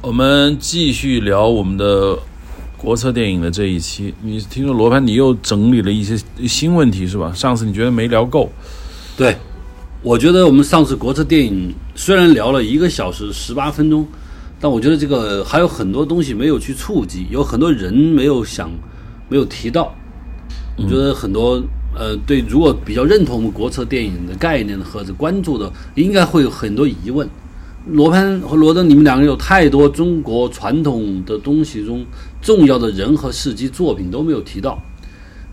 我们继续聊我们的国策电影的这一期。你听说罗盘，你又整理了一些新问题是吧？上次你觉得没聊够，对，我觉得我们上次国策电影虽然聊了一个小时十八分钟，但我觉得这个还有很多东西没有去触及，有很多人没有想，没有提到。我觉得很多呃，对，如果比较认同我们国策电影的概念或者关注的，应该会有很多疑问。罗潘和罗登，你们两个有太多中国传统的东西中重要的人和事迹作品都没有提到，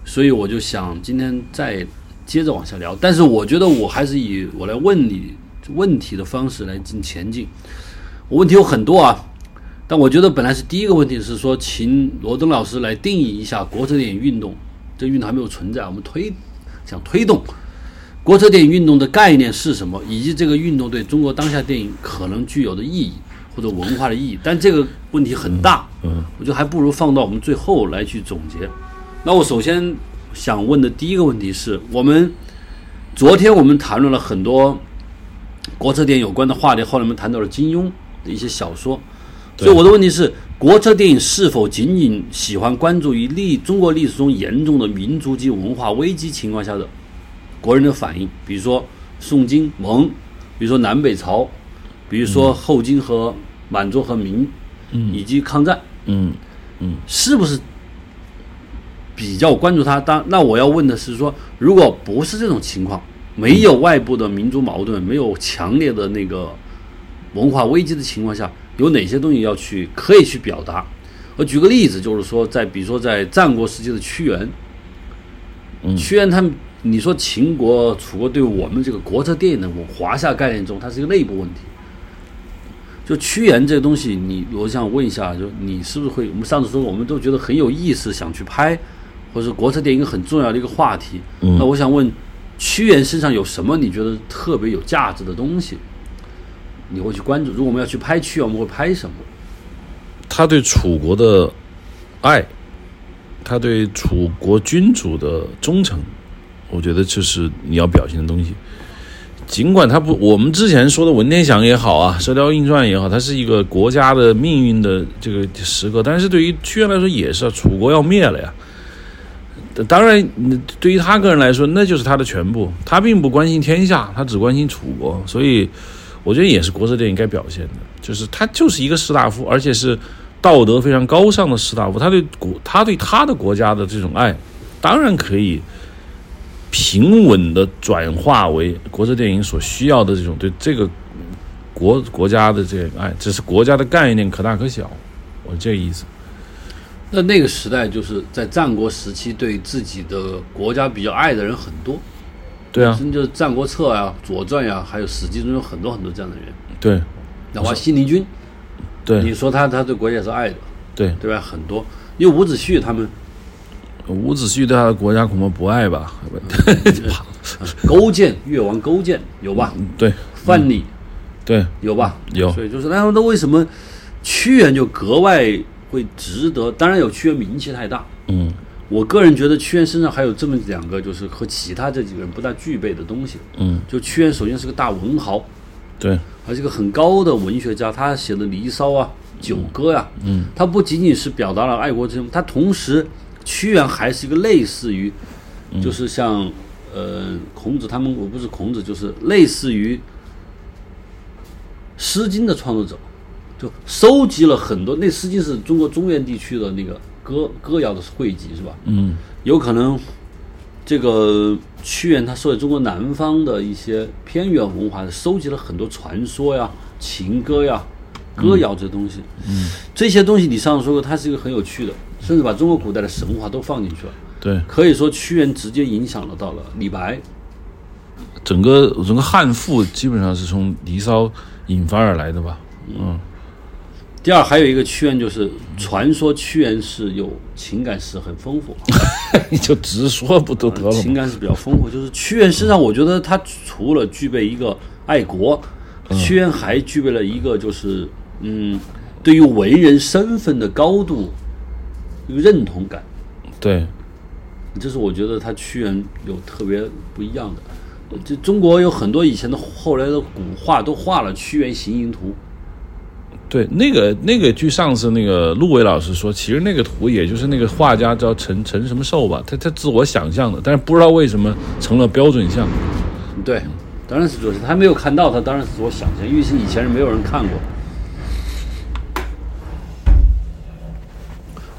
所以我就想今天再接着往下聊。但是我觉得我还是以我来问你问题的方式来进前进。我问题有很多啊，但我觉得本来是第一个问题是说，请罗登老师来定义一下国策电影运动。这运动还没有存在，我们推想推动国策电影运动的概念是什么，以及这个运动对中国当下电影可能具有的意义或者文化的意义。但这个问题很大，嗯，我觉得还不如放到我们最后来去总结。那我首先想问的第一个问题是我们昨天我们谈论了很多国策电影有关的话题，后来我们谈到了金庸的一些小说，所以我的问题是。国策电影是否仅仅喜欢关注于历中国历史中严重的民族及文化危机情况下的国人的反应？比如说宋金蒙，比如说南北朝，比如说后金和满洲和明，嗯，以及抗战，嗯嗯，是不是比较关注他？当那我要问的是说，如果不是这种情况，没有外部的民族矛盾，没有强烈的那个文化危机的情况下？有哪些东西要去可以去表达？我举个例子，就是说，在比如说在战国时期的屈原，屈原他们，你说秦国、楚国对我们这个国策电影的我华夏概念中，它是一个内部问题。就屈原这个东西，你我想问一下，就你是不是会？我们上次说我们都觉得很有意思，想去拍，或者国策电影很重要的一个话题。那我想问，屈原身上有什么你觉得特别有价值的东西？你会去关注？如果我们要去拍屈原，我们会拍什么？他对楚国的爱，他对楚国君主的忠诚，我觉得这是你要表现的东西。尽管他不，我们之前说的文天祥也好啊，《射雕英雄传》也好，它是一个国家的命运的这个时刻，但是对于屈原来说也是，楚国要灭了呀。当然，对于他个人来说，那就是他的全部。他并不关心天下，他只关心楚国，所以。我觉得也是国色电影该表现的，就是他就是一个士大夫，而且是道德非常高尚的士大夫。他对国，他对他的国家的这种爱，当然可以平稳的转化为国策电影所需要的这种对这个国国家的这个爱。只是国家的概念可大可小，我这个意思。那那个时代就是在战国时期，对自己的国家比较爱的人很多。对啊，就是《战国策》啊，《左传》呀，还有《史记》中有很多很多这样的人。对，哪怕西陵君，对，你说他他对国家是爱的，对对吧？很多，因为伍子胥他们，伍子胥对他的国家恐怕不爱吧？勾践，越王勾践有吧？对，范蠡，对，有吧？有。所以就是，那那为什么屈原就格外会值得？当然有屈原名气太大，嗯。我个人觉得屈原身上还有这么两个，就是和其他这几个人不大具备的东西。嗯，就屈原首先是个大文豪，对，还是个很高的文学家。他写的《离骚》啊，《九歌》呀，嗯，他不仅仅是表达了爱国之心，他同时屈原还是一个类似于，就是像呃孔子他们，我不是孔子，就是类似于《诗经》的创作者，就收集了很多。那《诗经》是中国中原地区的那个。歌歌谣的汇集是吧？嗯，有可能这个屈原他受了中国南方的一些偏远文化，收集了很多传说呀、情歌呀、歌谣这东西。嗯，这些东西你上次说过，它是一个很有趣的，甚至把中国古代的神话都放进去了。对，可以说屈原直接影响了到了李白。整个整个汉赋基本上是从《离骚》引发而来的吧？嗯。第二，还有一个屈原，就是传说屈原是有情感史很丰富，你 就直说不都得了？情感是比较丰富，就是屈原身上，我觉得他除了具备一个爱国，屈原还具备了一个就是嗯，对于文人身份的高度一个认同感。对，这是我觉得他屈原有特别不一样的。这中国有很多以前的后来的古画都画了屈原行吟图。对，那个那个，据上次那个陆伟老师说，其实那个图也就是那个画家叫陈陈什么寿吧，他他自我想象的，但是不知道为什么成了标准像。对，当然是主他没有看到，他当然是自我想象，因为是以前是没有人看过。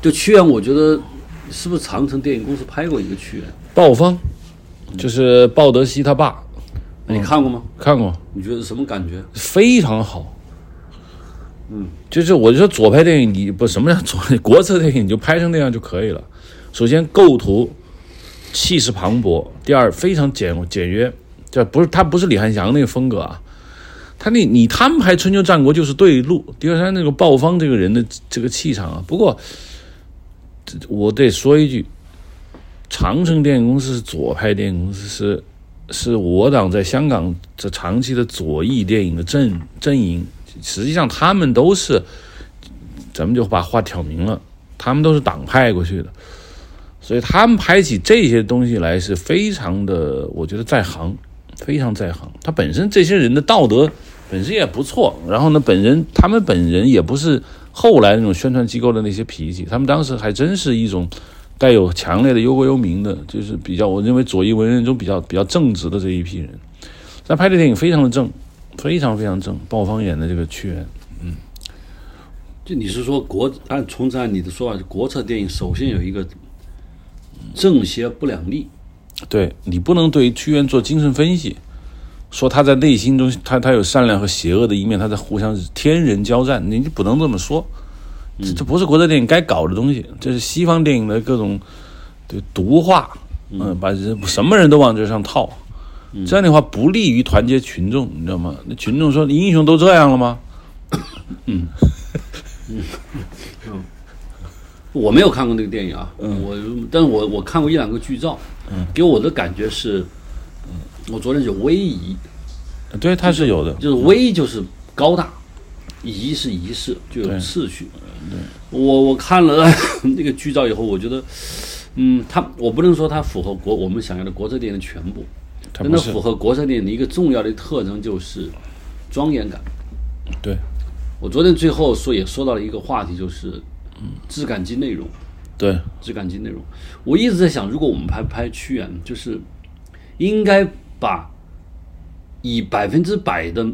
就屈原，我觉得是不是长城电影公司拍过一个屈原？鲍方，就是鲍德熙他爸，你看过吗？看过，你觉得什么感觉？非常好。嗯，就是我就说左派电影，你不什么叫左国策电影，你就拍成那样就可以了。首先构图气势磅礴，第二非常简简约，这不是他不是李翰祥那个风格啊。他那你他们拍春秋战国就是对路。第二，他那个鲍方这个人的这个气场啊。不过。我得说一句，长城电影公司是左派电影公司，是是我党在香港这长期的左翼电影的阵阵营。实际上，他们都是，咱们就把话挑明了，他们都是党派过去的，所以他们拍起这些东西来是非常的，我觉得在行，非常在行。他本身这些人的道德本身也不错，然后呢，本人他们本人也不是。后来那种宣传机构的那些脾气，他们当时还真是一种带有强烈的忧国忧民的，就是比较我认为左翼文人中比较比较正直的这一批人。他拍的电影非常的正，非常非常正。鲍方演的这个屈原，嗯，就你是说国按从按你的说法，国策电影首先有一个正邪不两立，对你不能对屈原做精神分析。说他在内心中，他他有善良和邪恶的一面，他在互相天人交战，你不能这么说，这这不是国产电影该搞的东西，这是西方电影的各种对毒化，嗯，把人什么人都往这上套，这样的话不利于团结群众，你知道吗？那群众说英雄都这样了吗？嗯。嗯。嗯，我没有看过那个电影啊，我但是我我看过一两个剧照，给我的感觉是。我昨天就威仪，对，它是有的，就是威就是高大，仪是仪式，就有次序。对，我我看了 那个剧照以后，我觉得，嗯，它我不能说它符合国我们想要的国策电影的全部，真的符合国策电影的一个重要的特征就是庄严感。对，我昨天最后说也说到了一个话题，就是嗯，质感及内容。对，质感及内容。我一直在想，如果我们拍拍屈原，就是应该。把以百分之百的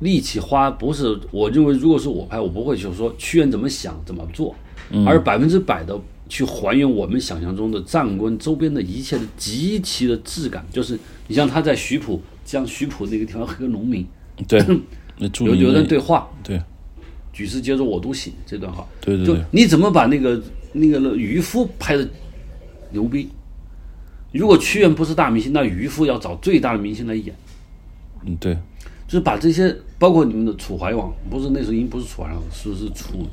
力气花，不是我认为，如果是我拍，我不会就说屈原怎么想怎么做，而百分之百的去还原我们想象中的战国周边的一切的极其的质感。就是你像他在徐浦，像徐浦那个地方和农民，对，有有人对话，对，举世皆浊我独醒这段话，对对对，就你怎么把那个那个渔夫拍的牛逼？如果屈原不是大明星，那渔夫要找最大的明星来演。嗯，对，就是把这些，包括你们的楚怀王，不是那时候已经不是楚怀王，是是楚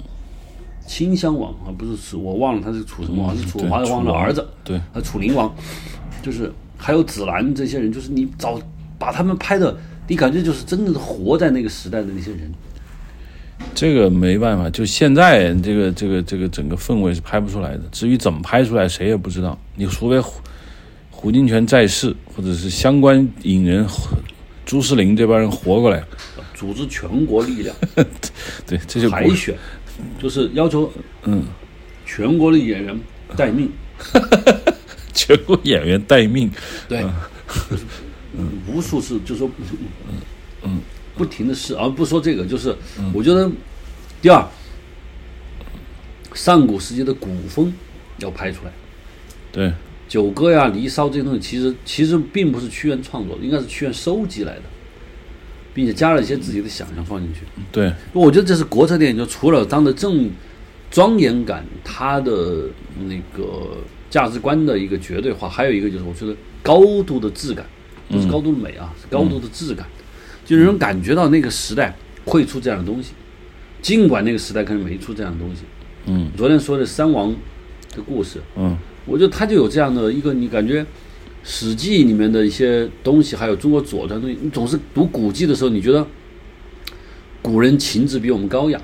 清襄王啊，不是楚，我忘了他是楚什么王，是楚怀王的儿子。对，啊，楚灵王，就是还有子兰这些人，就是你找把他们拍的，你感觉就是真的是活在那个时代的那些人。这个没办法，就现在这个这个这个整个氛围是拍不出来的。至于怎么拍出来，谁也不知道。你除非。胡金铨在世，或者是相关影人朱世林这帮人活过来，组织全国力量，对，这就海选，就是要求，嗯，全国的演员待命，全国演员待命，对，无数次就说，嗯。嗯，不停的试，而不说这个，就是我觉得，第二，上古时期的古风要拍出来，对。九歌呀，离骚这些东西，其实其实并不是屈原创作的，应该是屈原收集来的，并且加了一些自己的想象放进去。对，我觉得这是国策电影，就除了当的正庄严感，它的那个价值观的一个绝对化，还有一个就是我觉得高度的质感，不是高度的美啊，是高度的质感，就能感觉到那个时代会出这样的东西，尽管那个时代可能没出这样的东西。嗯，昨天说的三王的故事，嗯。我觉得他就有这样的一个，你感觉《史记》里面的一些东西，还有中国左传东西，你总是读古籍的时候，你觉得古人情志比我们高雅，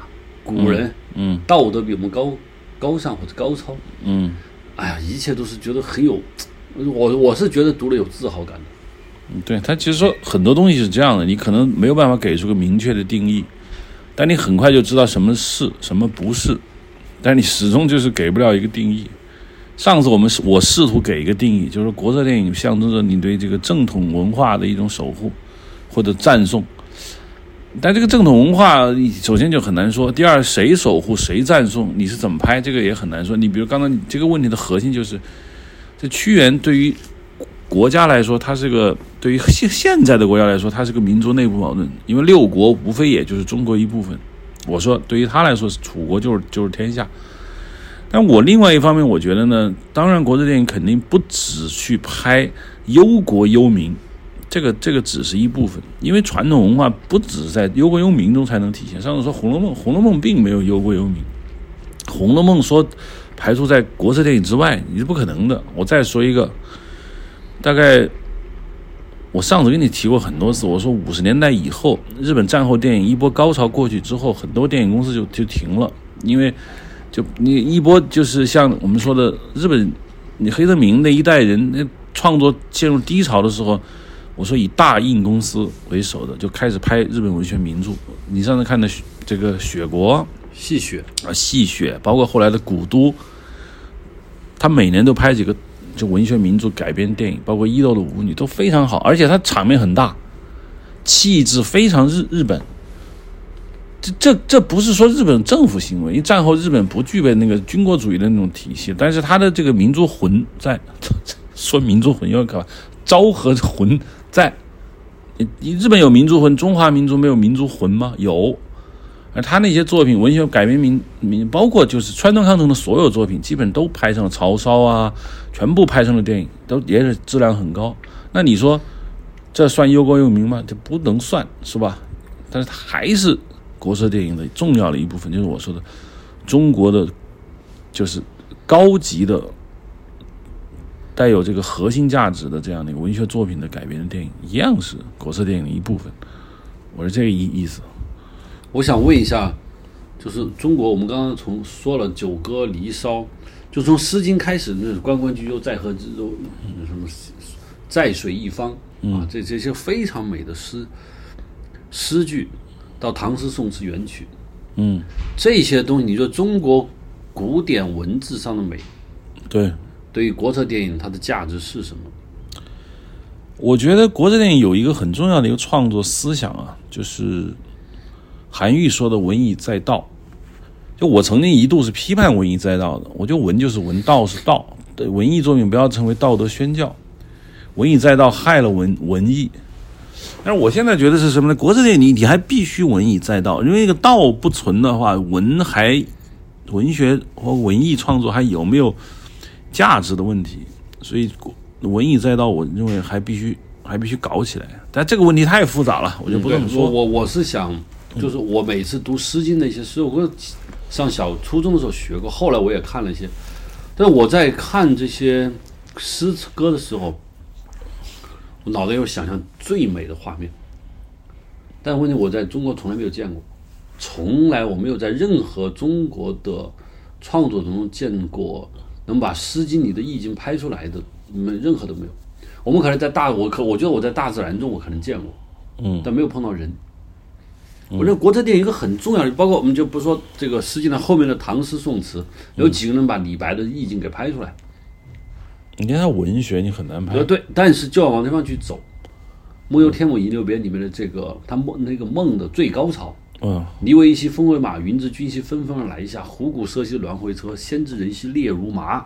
古人嗯道德比我们高高尚或者高超，嗯，哎呀，一切都是觉得很有，我我是觉得读了有自豪感的。对他其实说很多东西是这样的，你可能没有办法给出个明确的定义，但你很快就知道什么是什么不是，但你始终就是给不了一个定义。上次我们我试图给一个定义，就是国策电影象征着你对这个正统文化的一种守护或者赞颂。但这个正统文化首先就很难说，第二谁守护谁赞颂，你是怎么拍这个也很难说。你比如刚才你这个问题的核心就是，这屈原对于国家来说，它是个对于现现在的国家来说，它是个民族内部矛盾，因为六国无非也就是中国一部分。我说对于他来说，楚国就是就是天下。但我另外一方面，我觉得呢，当然国策电影肯定不只去拍忧国忧民，这个这个只是一部分，因为传统文化不只在忧国忧民中才能体现。上次说《红楼梦》，《红楼梦》并没有忧国忧民，《红楼梦》说排除在国策电影之外，你是不可能的。我再说一个，大概我上次跟你提过很多次，我说五十年代以后，日本战后电影一波高潮过去之后，很多电影公司就就停了，因为。就你一波就是像我们说的日本，你黑泽明那一代人那创作陷入低潮的时候，我说以大印公司为首的就开始拍日本文学名著。你上次看的这个《雪国》《戏雪》啊，《戏雪》，包括后来的《古都》，他每年都拍几个就文学名著改编电影，包括《伊豆的舞女》都非常好，而且它场面很大，气质非常日日本。这这这不是说日本政府行为，因为战后日本不具备那个军国主义的那种体系，但是他的这个民族魂在，说民族魂有点可怕，昭和魂在，你日本有民族魂，中华民族没有民族魂吗？有，而他那些作品文学改编民民，包括就是川端康成的所有作品，基本都拍成了曹操啊，全部拍成了电影，都也是质量很高。那你说这算忧国忧民吗？这不能算是吧？但是他还是。国色电影的重要的一部分，就是我说的中国的，就是高级的、带有这个核心价值的这样的一个文学作品的改编的电影，一样是国色电影的一部分。我是这个意意思。我想问一下，就是中国，我们刚刚从说了《九歌》《离骚》，就从《诗经》开始，那关关雎鸠，在河之洲，什么在水一方啊，这这些非常美的诗诗句。到唐诗宋词元曲，嗯，这些东西，你说中国古典文字上的美，对，对于国策电影它的价值是什么？我觉得国策电影有一个很重要的一个创作思想啊，就是韩愈说的“文以载道”。就我曾经一度是批判“文以载道”的，我觉得文就是文，道是道，对文艺作品不要成为道德宣教，“文以载道”害了文文艺。但是我现在觉得是什么呢？国策电影你你还必须文以载道，因为那个道不存的话，文还文学和文艺创作还有没有价值的问题。所以文以载道，我认为还必须还必须搞起来。但这个问题太复杂了，我就不这么说。我我是想，就是我每次读《诗经》的一些诗，我上小初中的时候学过，后来我也看了一些。但我在看这些诗词歌的时候。我脑袋有想象最美的画面，但问题我在中国从来没有见过，从来我没有在任何中国的创作中见过能把《诗经》里的意境拍出来的，没任何都没有。我们可能在大我可我觉得我在大自然中我可能见过，嗯，但没有碰到人。我认为国策电影一个很重要的，包括我们就不说这个《诗经》的后面的唐诗宋词，有几个人把李白的意境给拍出来。你看他文学，你很难拍。呃，对，但是就要往这方去走。《梦游天姥遗留别》里面的这个他梦那个梦的最高潮，嗯，霓为兮风为马，云之君兮纷纷而来下，虎鼓瑟兮鸾回车，先知人兮列如麻。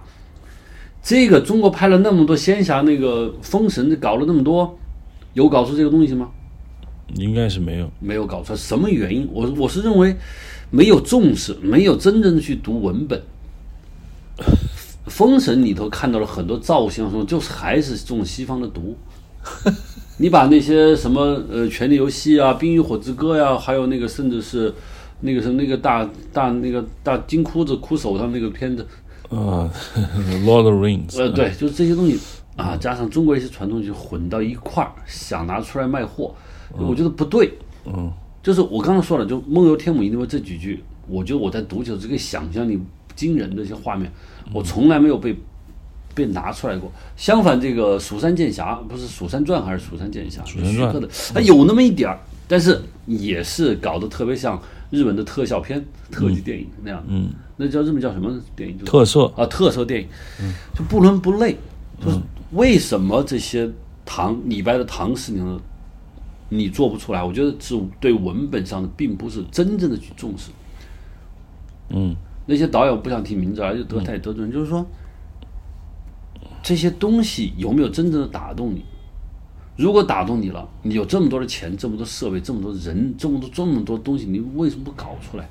这个中国拍了那么多仙侠，那个封神搞了那么多，有搞出这个东西吗？应该是没有，没有搞出来。什么原因？我我是认为没有重视，没有真正的去读文本。封神里头看到了很多造型，说就是还是中西方的毒。你把那些什么呃《权力游戏》啊，《冰与火之歌》呀，还有那个甚至是那个是那个大大那个大金箍子箍手上那个片子啊，《Lord of the Rings》呃对，就是这些东西啊，加上中国一些传统就混到一块儿，想拿出来卖货，我觉得不对。嗯，就是我刚刚说了，就《梦游天姥遗留别》这几句，我觉得我在读起来这个想象力惊人的一些画面。我从来没有被被拿出来过。相反，这个《蜀山剑侠》不是《蜀山传》还是《蜀山剑侠》？蜀山传的，它有那么一点儿，但是也是搞得特别像日本的特效片、特技电影那样。嗯，那叫日本叫什么电影？就特色啊，特色电影，就不伦不类。就是为什么这些唐李白的唐诗里头你做不出来？我觉得是对文本上的并不是真正的去重视。嗯，那些导演我不想提名字了，就得太得罪人。就是说，这些东西有没有真正的打动你？如果打动你了，你有这么多的钱、这么多设备、这么多人、这么多这么多东西，你为什么不搞出来？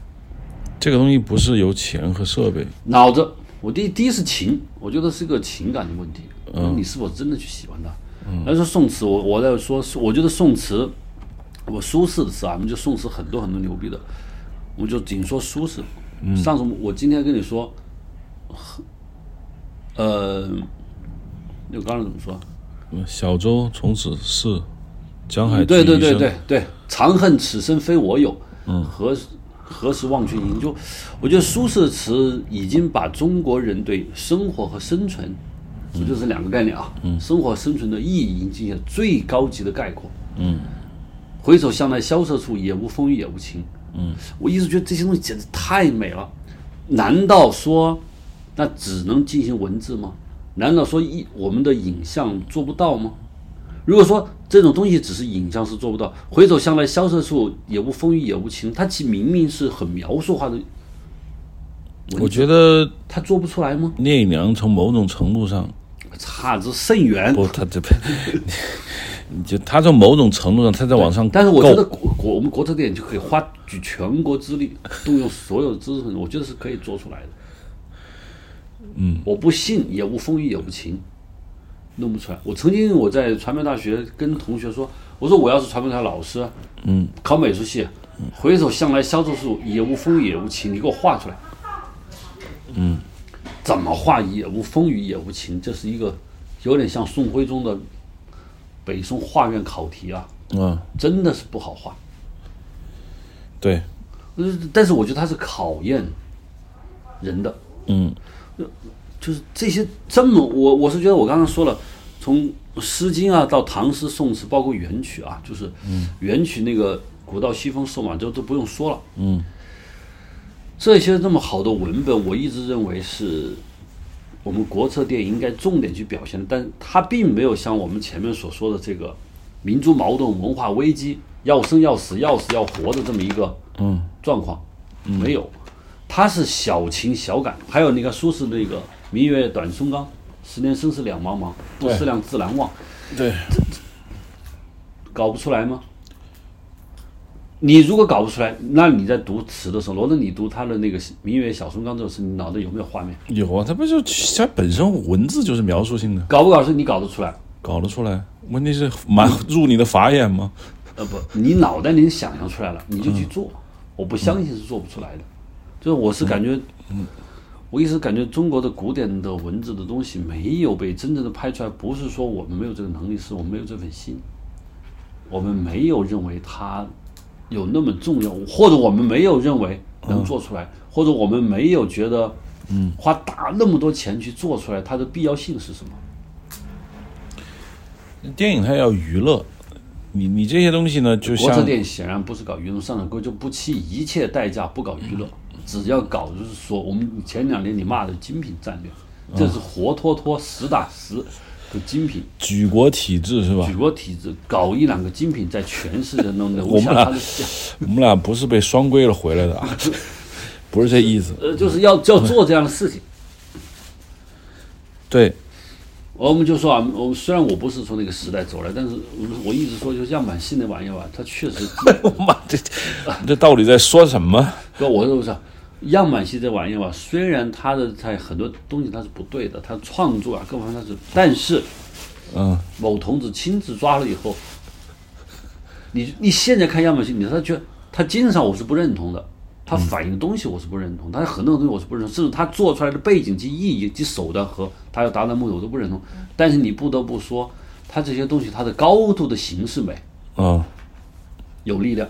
这个东西不是由钱和设备，脑子，我第一第一是情，我觉得是个情感的问题。嗯，你是否真的去喜欢它？嗯，来说宋词，我我在说，我觉得宋词，我苏轼的词啊，我们就宋词很多很多牛逼的，我们就仅说苏轼。嗯，上次我今天跟你说，呃，那我刚才怎么说？小舟从此逝，江海对对对对对，长恨此生非我有，嗯，何何时忘却营？就我觉得苏轼的词已经把中国人对生活和生存，这就是两个概念啊，嗯，生活生存的意义已经进行了最高级的概括，嗯，回首向来萧瑟处，也无风雨也无晴，嗯，我一直觉得这些东西简直太美了，难道说那只能进行文字吗？难道说一我们的影像做不到吗？如果说这种东西只是影像是做不到，回首向来萧瑟处，也无风雨也无晴，它其明明是很描述化的。我觉得他做不出来吗？聂隐娘从某种程度上差之甚远。不，他这，就他从某种程度上他在往上。但是我觉得国国我们国策电影就可以花举全国之力，动用所有的知识分子，我觉得是可以做出来的。嗯，我不信，也无风雨也无晴，弄不出来。我曾经我在传媒大学跟同学说，我说我要是传媒大学老师，嗯，考美术系，回首向来萧瑟处，也无风雨也无晴，你给我画出来。嗯，怎么画也无风雨也无晴？这是一个有点像宋徽宗的北宋画院考题啊，嗯，真的是不好画。对，呃，但是我觉得它是考验人的。嗯。就是这些这么，我我是觉得我刚刚说了，从《诗经》啊到唐诗宋词，包括元曲啊，就是元曲那个“古道西风瘦马就”都不用说了。嗯，这些这么好的文本，我一直认为是我们国策电影应该重点去表现的，但它并没有像我们前面所说的这个民族矛盾、文化危机、要生要死、要死要活的这么一个嗯状况，没有。它是小情小感，还有那个苏轼那个“明月短松冈，十年生死两茫茫，不思量，自难忘”。对，搞不出来吗？你如果搞不出来，那你在读词的时候，罗德，你读他的那个“明月小松冈”这首诗，你脑袋有没有画面？有啊，他不就它本身文字就是描述性的。搞不搞是你搞得出来？搞得出来。问题是蛮入你的法眼吗？呃不，你脑袋里想象出来了，你就去做。我不相信是做不出来的。就是我是感觉，嗯，我一直感觉中国的古典的文字的东西没有被真正的拍出来，不是说我们没有这个能力，是我们没有这份心，我们没有认为它有那么重要，或者我们没有认为能做出来，或者我们没有觉得，嗯，花大那么多钱去做出来，它的必要性是什么？电影它要娱乐，你你这些东西呢，就像国策电影显然不是搞娱乐，上海哥就不惜一切代价不搞娱乐。只要搞就是说，我们前两年你骂的精品战略，这是活脱脱实打实的精品。举国体制是吧？举国体制，搞一两个精品在全世界弄的，我们俩我们俩不是被双规了回来的啊，不是这意思。呃，就是要要做这样的事情。对，我们就说啊，我虽然我不是从那个时代走来，但是我我一直说，就是样板戏那玩意儿吧，它确实。我妈，这这到底在说什么？哥，我是不是？样板戏这玩意儿吧，虽然它的在很多东西它是不对的，它创作啊各方面它是，但是，嗯，某童子亲自抓了以后，你你现在看样板戏，你他觉得他精神上我是不认同的，他反映的东西我是不认同，他很多东西我是不认同，甚至他做出来的背景及意义及手段和他要达到目的我都不认同。但是你不得不说，他这些东西它的高度的形式美，嗯，有力量。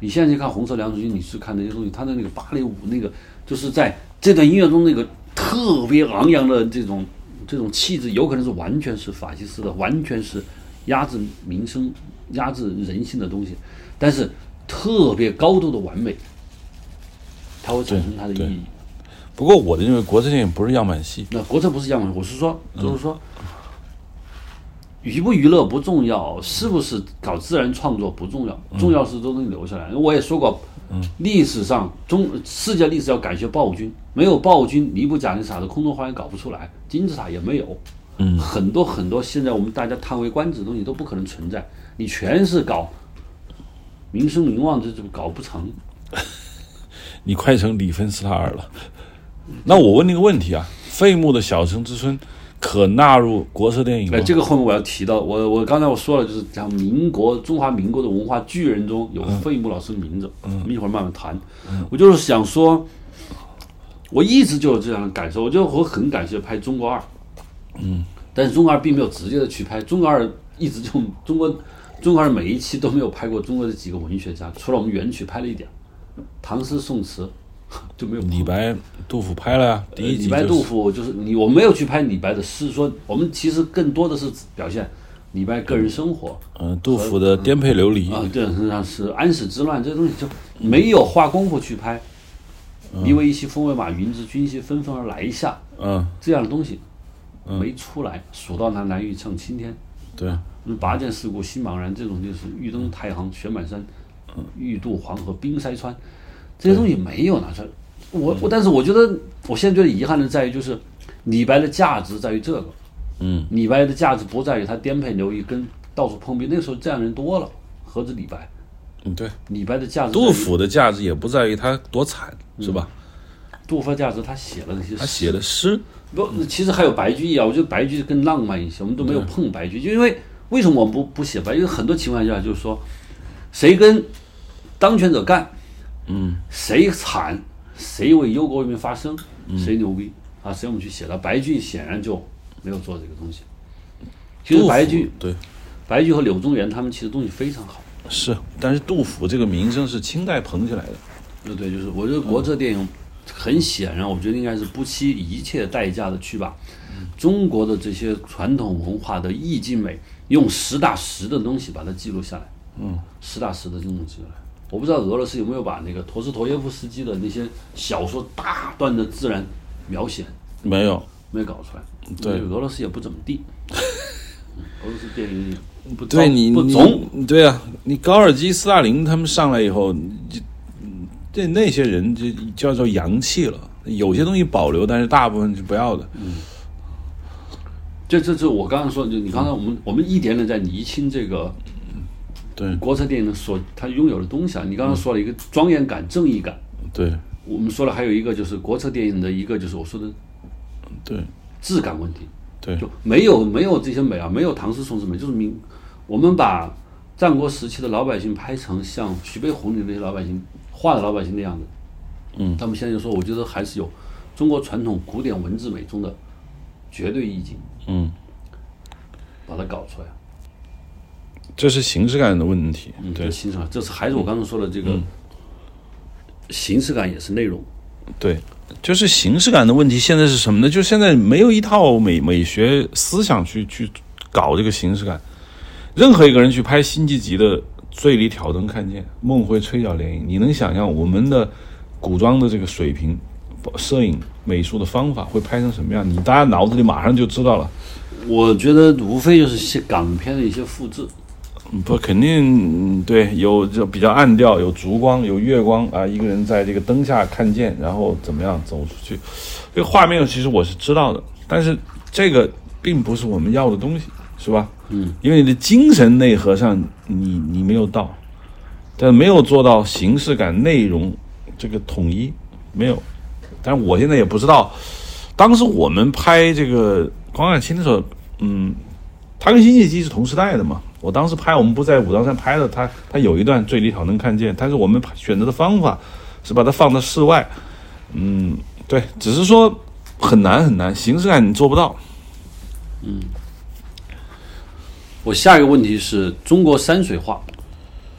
你现在去看红色梁祝军，你去看那些东西，他的那个芭蕾舞，那个就是在这段音乐中那个特别昂扬的这种这种气质，有可能是完全是法西斯的，完全是压制民生压制人性的东西，但是特别高度的完美，它会产生它的意义。不过我的认为国策电影不是样板戏，那国策不是样板，我是说，就是说，娱不娱乐不重要，是不是搞自然创作不重要，重要是这东西留下来。我也说过，历史上中世界历史要感谢暴君，没有暴君，尼布甲尼撒的空中花园搞不出来，金字塔也没有。嗯，很多很多现在我们大家叹为观止的东西都不可能存在，你全是搞名声名望，这这搞不成。你快成里芬斯塔尔了。那我问你个问题啊，费穆的《小城之春》可纳入国策电影吗？哎，这个后面我要提到，我我刚才我说了，就是讲民国中华民国的文化巨人中有费穆老师的名字，我们一会儿慢慢谈。我就是想说，我一直就有这样的感受，我觉得我很感谢拍《中国二》，嗯，但是《中国二》并没有直接的去拍，《中国二》一直就中国中国二每一期都没有拍过中国的几个文学家，除了我们原曲拍了一点，唐诗宋词 就没有李白、杜甫拍了呀，第一集、李白、杜甫就是你，我没有去拍李白的诗，说我们其实更多的是表现李白个人生活嗯、杜甫的颠沛流离，啊，对，实际上是安史之乱这些东西就没有花功夫去拍。离为一夕风为马，云之君兮纷纷而来下嗯，这样的东西没出来。蜀道难，难于上青天。对，嗯拔剑四顾心茫然，这种就是欲登太行雪满山，欲渡黄河冰塞川，这些东西没有拿出来。我我，但是我觉得，我现在觉得遗憾的在于，就是李白的价值在于这个，嗯，李白的价值不在于他颠沛流离跟到处碰壁，那个时候这样人多了，何止李白？嗯对，李白的价值杜，甫的价值也不在于他多惨，是吧？杜甫的价值他写了那些诗，他写的诗，不，其实还有白居易啊，我觉得白居易更浪漫一些，我们都没有碰白居易，就因为为什么我们不不写白？因为很多情况下就是说，谁跟当权者干，嗯，谁惨，谁为忧国人民发声，谁牛逼啊，谁我们去写了。白居易显然就没有做这个东西。其实白居对白居易和柳宗元他们其实东西非常好。是，但是杜甫这个名声是清代捧起来的，对对，就是我觉得国策电影很显然，我觉得应该是不惜一切代价的去把中国的这些传统文化的意境美，用实打实的东西把它记录下来。嗯，实打实的这种记录下来。我不知道俄罗斯有没有把那个陀思妥耶夫斯基的那些小说大段的自然描写没有，没搞出来。对俄罗斯也不怎么地。嗯 俄罗斯电影也不对你不总对啊，你高尔基、斯大林他们上来以后，这那些人就叫做洋气了，有些东西保留，但是大部分是不要的。嗯这这这我刚刚说，就你刚才我们我们一点点在厘清这个对。国策电影所它拥有的东西啊。你刚刚说了一个庄严感、正义感，对。我们说了还有一个就是国策电影的一个就是我说的对。质感问题，对。就没有没有这些美啊，没有唐诗宋词美，就是民我们把战国时期的老百姓拍成像徐悲鸿里那些老百姓画的老百姓那样子，嗯，他们现在就说，我觉得还是有中国传统古典文字美中的绝对意境，嗯，把它搞出来。这是形式感的问题。嗯，对形式感，这是还是我刚才说的这个形式感也是内容。对，就是形式感的问题。现在是什么呢？就现在没有一套美美学思想去去搞这个形式感。任何一个人去拍辛弃疾的“醉里挑灯看剑，梦回吹角连营”，你能想象我们的古装的这个水平、摄影美术的方法会拍成什么样？你大家脑子里马上就知道了。我觉得无非就是些港片的一些复制。嗯不，肯定嗯对，有就比较暗调，有烛光，有月光啊，一个人在这个灯下看见，然后怎么样走出去，这个画面其实我是知道的，但是这个并不是我们要的东西，是吧？嗯，因为你的精神内核上你你没有到，但没有做到形式感、内容这个统一，没有。但是我现在也不知道，当时我们拍这个黄海清的时候，嗯，他跟辛弃疾是同时代的嘛。我当时拍，我们不在武当山拍的，他他有一段最里挑能看见，但是我们选择的方法是把它放到室外，嗯，对，只是说很难很难，形式感你做不到。嗯我下一个问题是中国山水画，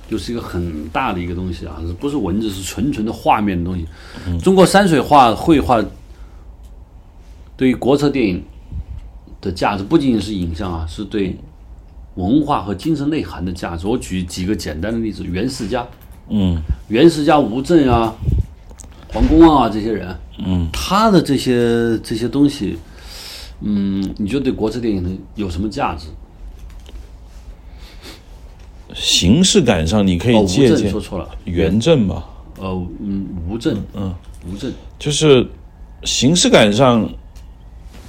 就是一个很大的一个东西啊，不是文字，是纯纯的画面的东西。中国山水画绘画对于国策电影的价值，不仅仅是影像啊，是对文化和精神内涵的价值。我举几个简单的例子：袁世佳，嗯。袁世佳、吴镇啊、黄公望啊这些人，嗯，他的这些这些东西，嗯，你觉得对国产电影有什么价值？形式感上你可哦，以吴镇借鉴说错了，袁振吧，呃，嗯，吴镇，嗯，吴镇，就是形式感上，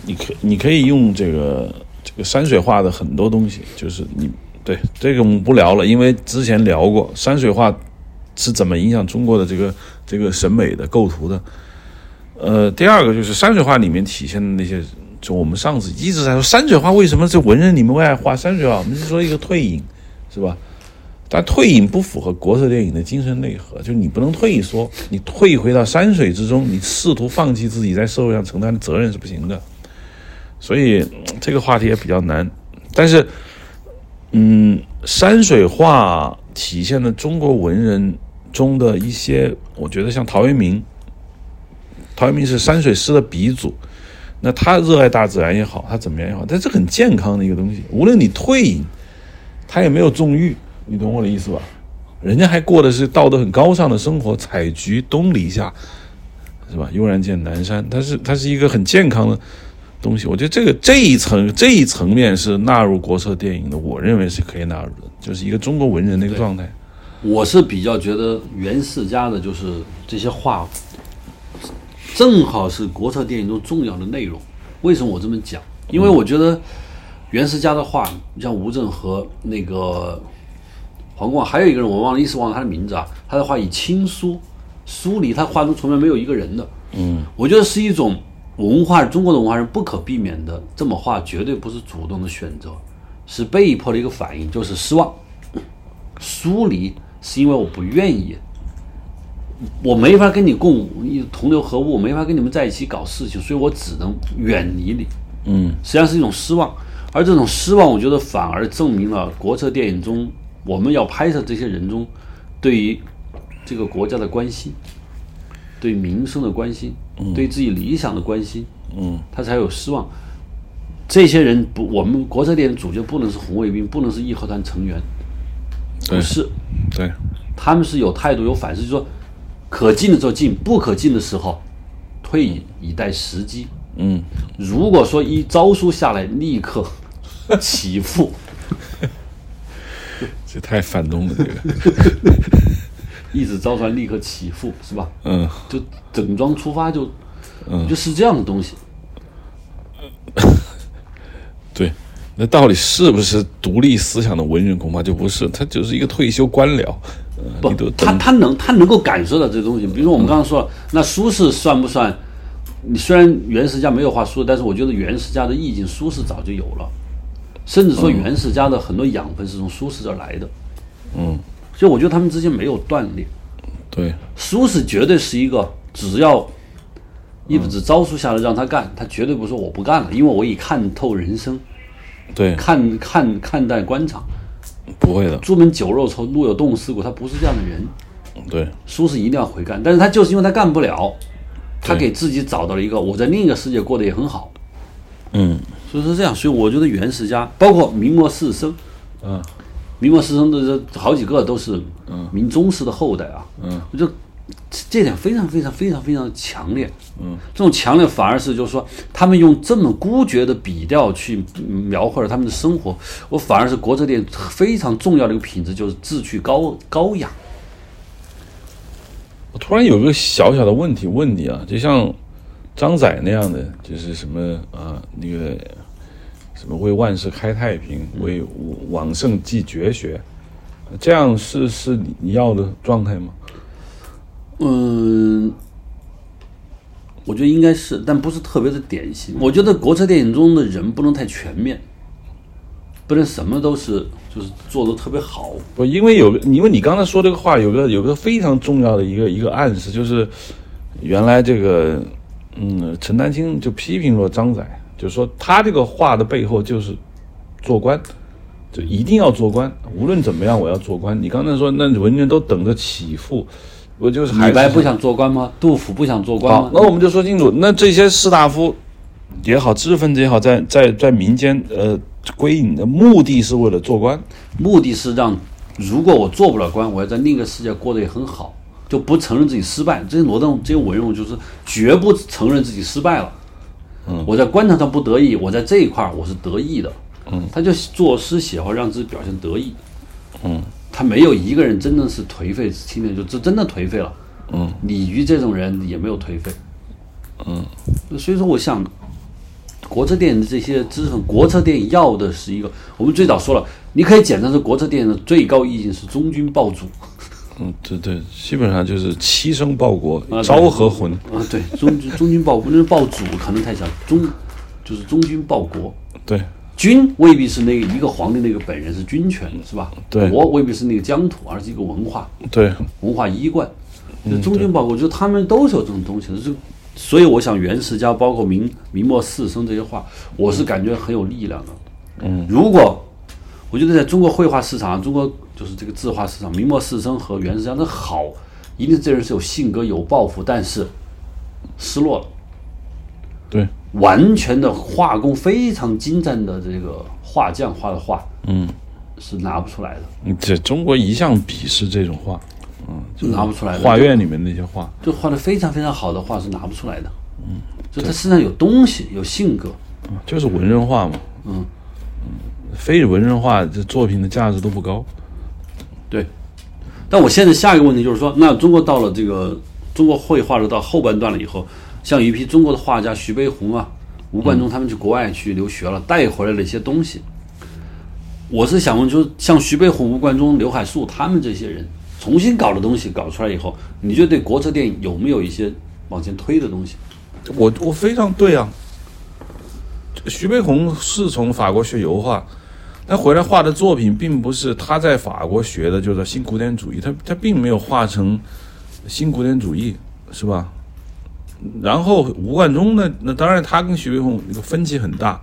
你可你可以用这个这个山水画的很多东西，就是你对这个我们不聊了，因为之前聊过山水画是怎么影响中国的这个这个审美的构图的。呃，第二个就是山水画里面体现的那些，就我们上次一直在说山水画为什么这文人你们会爱画山水画，我们是说一个退隐，是吧？但退隐不符合国色电影的精神内核，就是你不能退缩，你退回到山水之中，你试图放弃自己在社会上承担的责任是不行的。所以这个话题也比较难。但是，嗯，山水画体现了中国文人中的一些，我觉得像陶渊明，陶渊明是山水诗的鼻祖。那他热爱大自然也好，他怎么样也好，但是很健康的一个东西。无论你退隐，他也没有纵欲，你懂我的意思吧？人家还过的是道德很高尚的生活，采菊东篱下，是吧？悠然见南山，他是 他是一个很健康的东西。我觉得这个这一层这一层面是纳入国策电影的，我认为是可以纳入的，就是一个中国文人的一个状态。我是比较觉得袁世佳的，就是这些话，正好是国策电影中重要的内容。为什么我这么讲？因为我觉得袁世佳的话，你像吴镇和那个黄光，还有一个人我忘了，一时忘了他的名字啊。他的话以亲疏疏离，他画中从来没有一个人的。嗯，我觉得是一种文化，中国的文化人不可避免的这么画，绝对不是主动的选择，是被迫的一个反应，就是失望。疏离是因为我不愿意，我没法跟你共同流合污，我没法跟你们在一起搞事情，所以我只能远离你。嗯，实际上是一种失望，而这种失望，我觉得反而证明了国策电影中我们要拍摄这些人中对于这个国家的关心，对民生的关心，对自己理想的关心，嗯，他才有失望。这些人不，我们国策电影主角不能是红卫兵，不能是义和团成员，对。不是，对，他们是有态度、有反思，就是说可进的时候进，不可进的时候退隐，以待时机。嗯，如果说一诏书下来，立刻 起复，这太反动了，这个。一纸诏传立刻起复，是吧？嗯，就整装出发就，就是这样的东西。对，那到底是不是独立思想的文人？恐怕就不是，他就是一个退休官僚。呃不，他他能他能够感受到这东西。比如说我们刚刚说了，那苏轼算不算？你虽然袁世家没有画苏轼，但是我觉得袁世家的意境苏轼早就有了，甚至说袁世家的很多养分是从苏轼这儿来的。嗯，所以我觉得他们之间没有断裂。对，苏轼绝对是一个只要一纸诏书下来让他干，他绝对不说我不干了，因为我已看透人生，对，看看看待官场。不会的，朱门酒肉臭，路有冻死骨，他不是这样的人。对，苏轼一定要回干，但是他就是因为他干不了，他给自己找到了一个我在另一个世界过得也很好，嗯。所以说这样，所以我觉得元世家，包括明末士绅，嗯明末师生的这好几个都是明宗室的后代啊，嗯，我觉得这点非常非常非常非常的强烈，嗯，这种强烈反而是就是说他们用这么孤绝的笔调去描绘了他们的生活，我反而是国策电影非常重要的一个品质，就是志趣高高雅。我突然有个小小的问题问你啊，就像张载那样的，就是什么啊，那个什么为万世开太平，为往圣继绝学，这样是是你你要的状态吗？嗯，我觉得应该是，但不是特别的典型。我觉得国策电影中的人不能太全面，不能什么都是就是做的特别好。不，因为有个，因为你刚才说这个话，有个有个非常重要的一个一个暗示，就是原来这个，嗯，陈丹青就批评过张载，就是说他这个话的背后就是做官，就一定要做官，无论怎么样我要做官。你刚才说那文人都等着起复，我就是李白不想做官吗？杜甫不想做官好吗，？那我们就说清楚，那这些士大夫也好，知识分子也好，在在在民间，呃，归隐的目的是为了做官，目的是让，如果我做不了官，我要在另一个世界过得也很好，就不承认自己失败。这些罗邓这些文人物就是绝不承认自己失败了。嗯，我在官场上不得意，我在这一块儿我是得意的。嗯，他就作诗写画，让自己表现得意。嗯，他没有一个人真的是颓废，青年就真真的颓废了。嗯，李渔这种人也没有颓废。嗯，所以说，我想，国策电影的这些知识分，国策电影要的是一个，我们最早说了，你可以简单说，国策电影的最高意境是忠君报主。嗯，对对，基本上就是七生报国啊，昭和魂。啊，对，忠君忠君报国，那是报主可能太小，忠就是忠君报国。对君未必是那个一个皇帝那个本人是君权是吧？对国未必是那个疆土，而是一个文化对，文化衣冠。就忠君报国，就他们都是有这种东西的。就所以我想元世家包括明明末四生这些话，我是感觉很有力量的。嗯，如果我觉得在中国绘画市场，中国就是这个字画市场，明末四僧和袁世章的好，一定这人是有性格、有抱负，但是失落了。对，完全的画工非常精湛的这个画匠画的画嗯，是拿不出来的，嗯这中国一向鄙视这种画，嗯，就拿不出来的。画院里面那些画，就画的非常非常好的画是拿不出来的。嗯，就他身上有东西，有性格。嗯就是文人画嘛。嗯非文人画这作品的价值都不高。对，但我现在下一个问题就是说，那中国到了这个中国绘画的到后半段了以后，像一批中国的画家徐悲鸿啊、吴冠中他们去国外去留学了，带回来了一些东西。我是想问，就是像徐悲鸿、吴冠中、刘海粟他们这些人重新搞的东西搞出来以后，你觉得对国策电影有没有一些往前推的东西？我我非常对啊。徐悲鸿是从法国学油画，他回来画的作品并不是他在法国学的，就是新古典主义，他他并没有画成新古典主义，是吧？然后吴冠中呢，那当然他跟徐悲鸿那个分歧很大。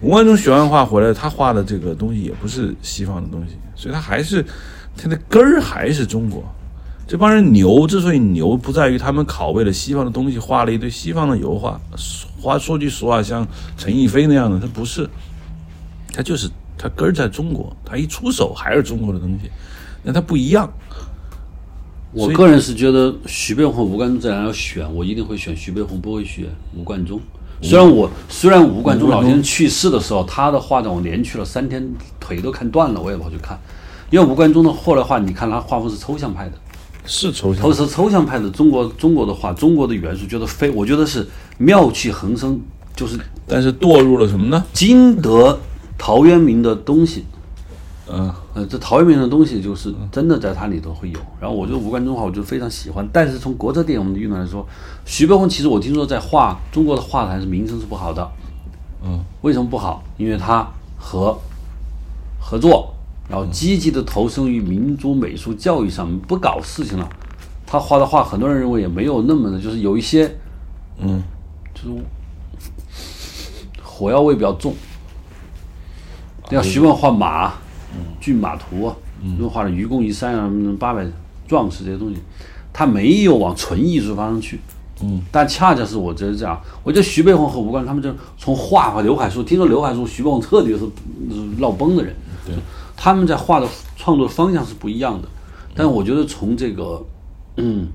吴冠中学完画回来，他画的这个东西也不是西方的东西，所以他还是他的根儿还是中国。这帮人牛之所以牛，不在于他们拷贝了西方的东西，画了一堆西方的油画。话说句实话，像陈逸飞那样的，他不是，他就是他根儿在中国，他一出手还是中国的东西，那他不一样。我个人是觉得徐悲鸿和吴冠中这两要选，我一定会选徐悲鸿，不会选吴冠中。虽然我虽然吴冠中老先生去世的时候，他的画展我连去了三天，腿都看断了，我也跑去看。因为吴冠中的后来画，你看他画风是抽象派的，是抽象都，是抽象派的中国中国的画，中国的元素，觉得非我觉得是妙趣横生，就是但是堕入了什么呢？经得陶渊明的东西。嗯、呃，这陶渊明的东西就是真的在他里头会有。然后我觉得吴冠中的话，我就非常喜欢。但是从国策电影我们的运动来说，徐悲鸿其实我听说在画中国的画坛是名声是不好的。嗯，为什么不好？因为他和合作，然后积极的投身于民族美术教育上，不搞事情了。他画的画，很多人认为也没有那么的，就是有一些，嗯，就是火药味比较重。像徐悲鸿画马，骏马图啊，又画了愚公移山啊、八百壮士这些东西，他没有往纯艺术方向去。嗯，但恰恰是我觉得这样，我觉得徐悲鸿和吴冠中他们就从画和刘海粟，听说刘海粟、徐悲鸿彻底是是闹崩的人，对，他们在画的创作方向是不一样的。但我觉得从这个嗯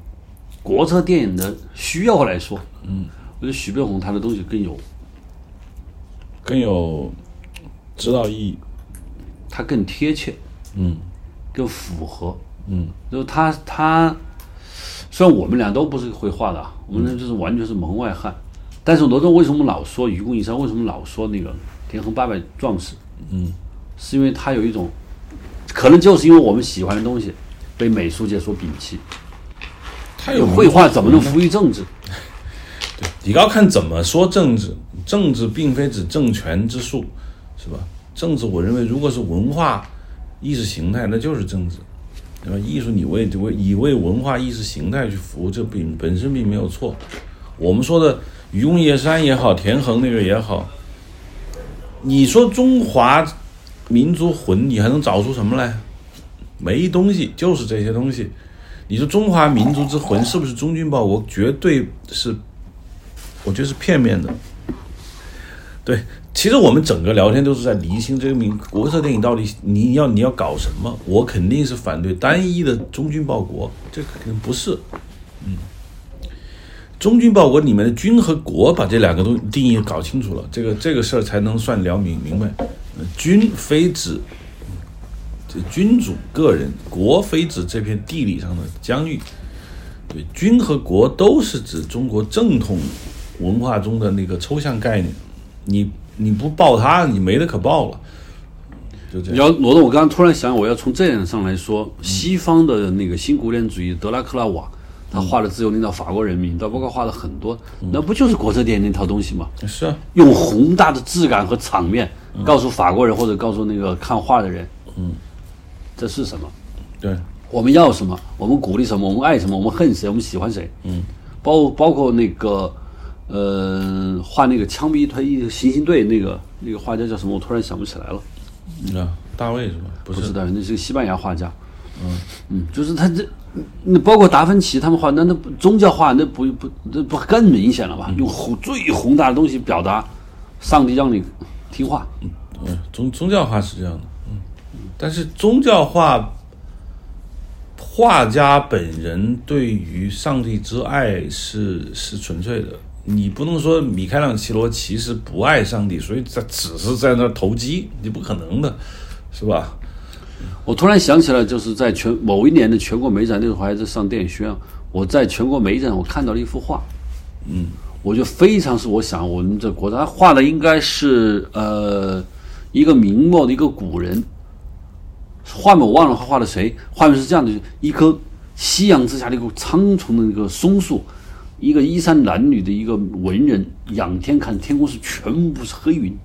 国策电影的需要来说，嗯，我觉得徐悲鸿他的东西更有，更有指导意义。它更贴切，嗯更符合。嗯，就是他他，虽然我们俩都不是会画的啊，我们呢就是完全是门外汉。但是罗中为什么老说愚公移山？为什么老说那个天横八百壮士？嗯，是因为他有一种，可能就是因为我们喜欢的东西被美术界所摒弃。他有绘画怎么能服于政治？对你要看怎么说政治，政治并非指政权之术，是吧？政治，我认为如果是文化意识形态，那就是政治，对吧？艺术你为为以为文化意识形态去服务，这并本身并没有错。我们说的愚公移山也好，田横那个也好，你说中华民族魂，你还能找出什么来？没东西，就是这些东西。你说中华民族之魂是不是忠君报国？绝对是，我觉得是片面的。对，其实我们整个聊天都是在厘清这个民国策电影到底你要你要搞什么。我肯定是反对单一的忠君报国，这肯定不是。嗯，忠君报国里面的君和国，把这两个东定义搞清楚了，这个这个事儿才能算聊明明白。呃君非指这君主个人，国非指这片地理上的疆域。对，君和国都是指中国正统文化中的那个抽象概念。你你不报他，你没得可报了。就这样。你要罗总，我刚刚突然想，我要从这点上来说，西方的那个新古典主义，德拉克拉瓦，他画的自由领导法国人民，他包括画了很多，那不就是国策电影那套东西吗？是啊，用宏大的质感和场面，告诉法国人或者告诉那个看画的人，嗯，这是什么？对，我们要什么？我们鼓励什么？我们爱什么？我们恨谁？我们喜欢谁？嗯，包包括那个，呃，画那个枪毙推行刑队那个那个画家叫什么？我突然想不起来了。啊，大卫是吧？不是不是的，那是个西班牙画家。嗯嗯，就是他这，那包括达芬奇他们画，那那不宗教画那不不那不更明显了吧？用宏最宏大的东西表达，上帝让你听话。嗯，宗宗教画是这样的，嗯，但是宗教画，画家本人对于上帝之爱是是纯粹的，你不能说米开朗基罗其实不爱上帝，所以他只是在那投机，你不可能的，是吧？我突然想起来，就是在全某一年的全国美展，那时候还在上电影学院，我在全国美展我看到了一幅画，嗯，我就非常是我想我们这国家画的应该是呃一个明末的一个古人，画面我忘了他画的谁，画面是这样的，一棵夕阳之下的一个苍穹的那个松树，一个衣衫褴褛的一个文人仰天看天空是全部是黑云，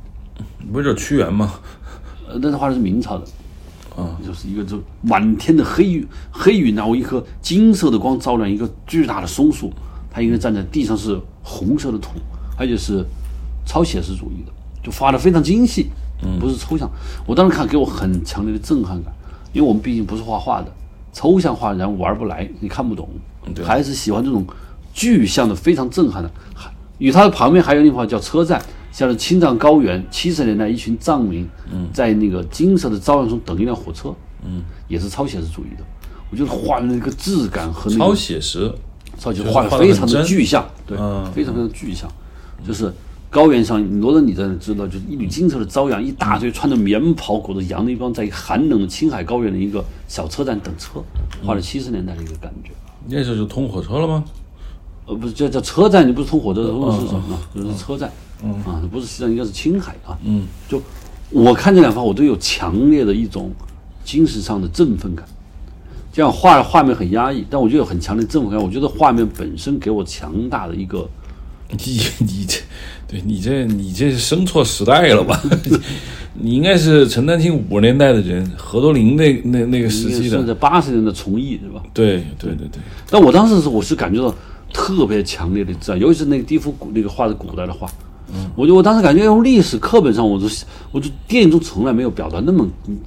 不是叫屈原吗？呃，但是画的是明朝的，啊，就是一个这满天的黑云，黑云，然后一颗金色的光照亮一个巨大的松树，它应该站在地上是红色的土，而且是超写实主义的，就画的非常精细，不是抽象。我当时看给我很强烈的震撼感，因为我们毕竟不是画画的，抽象画然后玩不来，你看不懂，还是喜欢这种具象的、非常震撼的。与它的旁边还有一句话叫车站。像是青藏高原，七十年代一群藏民，在那个金色的朝阳中等一辆火车，嗯，也是超写实主义的。我觉得画的那个质感和那个超写实，超写实画的非常的具象，对，嗯非常非常具象。就是高原上，罗德你在知道，就是一缕金色的朝阳，一大堆穿着棉袍裹着羊的一帮，在寒冷的青海高原的一个小车站等车，画了七十年代的一个感觉。那时候就通火车了吗？呃，不是叫叫车站，你不是从火车通的是什么吗？就是车站，啊，不是西藏，应该是青海啊。嗯，就我看这两幅，我都有强烈的一种精神上的振奋感。这样画画面很压抑，但我觉得有很强烈的振奋感。我觉得画面本身给我强大的一个，你你这，对你这你这是生错时代了吧？你应该是陈丹青五十年代的人，何多林那那那个时期的。八十年的从艺，是吧？对对对对，但我当时是我是感觉到特别强烈的质感，尤其是那个第一幅古那个画的古代的画，嗯，我就我当时感觉用历史课本上，我就我就电影中从来没有表达那么，嗯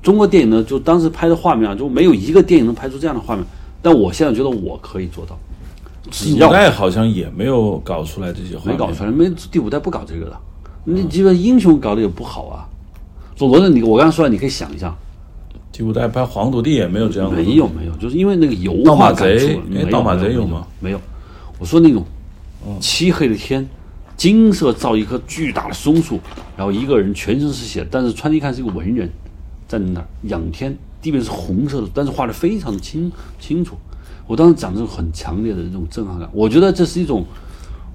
中国电影呢，就当时拍的画面啊，就没有一个电影能拍出这样的画面，但我现在觉得我可以做到，只第五代好像也没有搞出来这些画，没搞出来，没第五代不搞这个的，那基本英雄搞的也不好啊。佐罗的你，我刚才说了，你可以想一下，第五代拍黄土地也没有这样的，没有没有，就是因为那个油画感贼出了没有哎盗马贼有有吗？没有，我说那种漆黑的天，金色照一棵巨大的松树，然后一个人全身是血，但是穿的一看是一个文人，站在那儿仰天，地面是红色的，但是画的非常的清清楚。我当时讲这种很强烈的这种震撼感，我觉得这是一种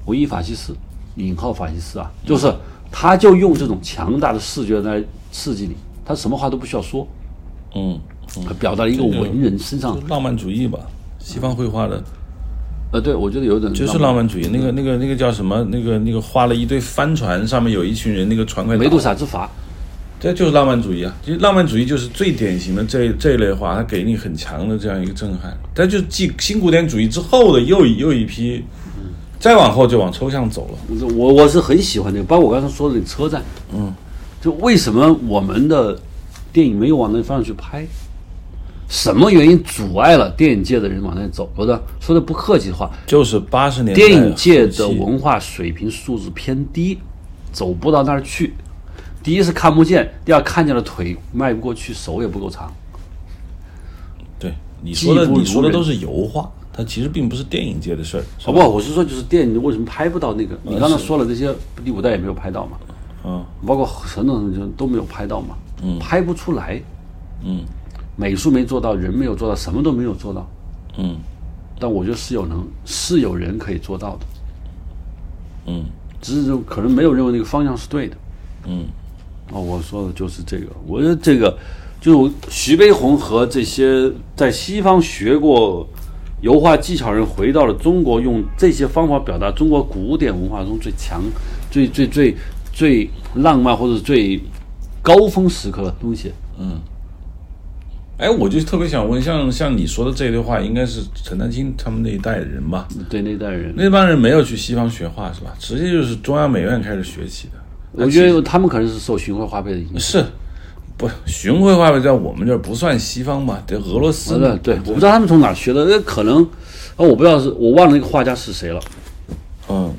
文艺法西斯，引号法西斯啊，就是他就用这种强大的视觉来刺激你，他什么话都不需要说，嗯，他表达了一个文人身上就，浪漫主义吧，西方绘画的呃，对我觉得有点就是浪漫主义。那个那个那个叫什么？那个那个画了一堆帆船，上面有一群人，那个船快倒梅杜莎之筏，这就是浪漫主义啊！其实浪漫主义就是最典型的这这一类画，它给你很强的这样一个震撼。但就继新古典主义之后的又一又一批，再往后就往抽象走了。我我是很喜欢这个，包括我刚才说的那个车站，嗯，就为什么我们的电影没有往那方向去拍？什么原因阻碍了电影界的人往那走？我的说的不客气的话，就是八十年代电影界的文化水平素质偏低，走不到那儿去。第一是看不见，第二看见了腿迈不过去，手也不够长。对你说的你说的都是油画，它其实并不是电影界的事儿。好不好？我是说，就是电影为什么拍不到那个？你刚才说了这些，第五代也没有拍到嘛，嗯包括很多东西都没有拍到嘛，拍不出来，嗯。美术没做到，人没有做到，什么都没有做到。嗯。但我觉得是有能，是有人可以做到的，嗯。只是可能没有认为那个方向是对的。嗯。哦，我说的就是这个。我觉得这个就是徐悲鸿和这些在西方学过油画技巧人回到了中国，用这些方法表达中国古典文化中最强、最最最最浪漫或者最高峰时刻的东西。嗯哎，我就特别想问，像像你说的这一堆话，应该是陈丹青他们那一代人吧？对那代人，那帮人没有去西方学画是吧？直接就是中央美院开始学起的。我觉得他们可能是受巡回画派的影响。是，不巡回画派在我们这儿不算西方吧，得俄罗斯的。对对，我不知道他们从哪儿学的，那可能，啊，我不知道是我忘了那个画家是谁了。嗯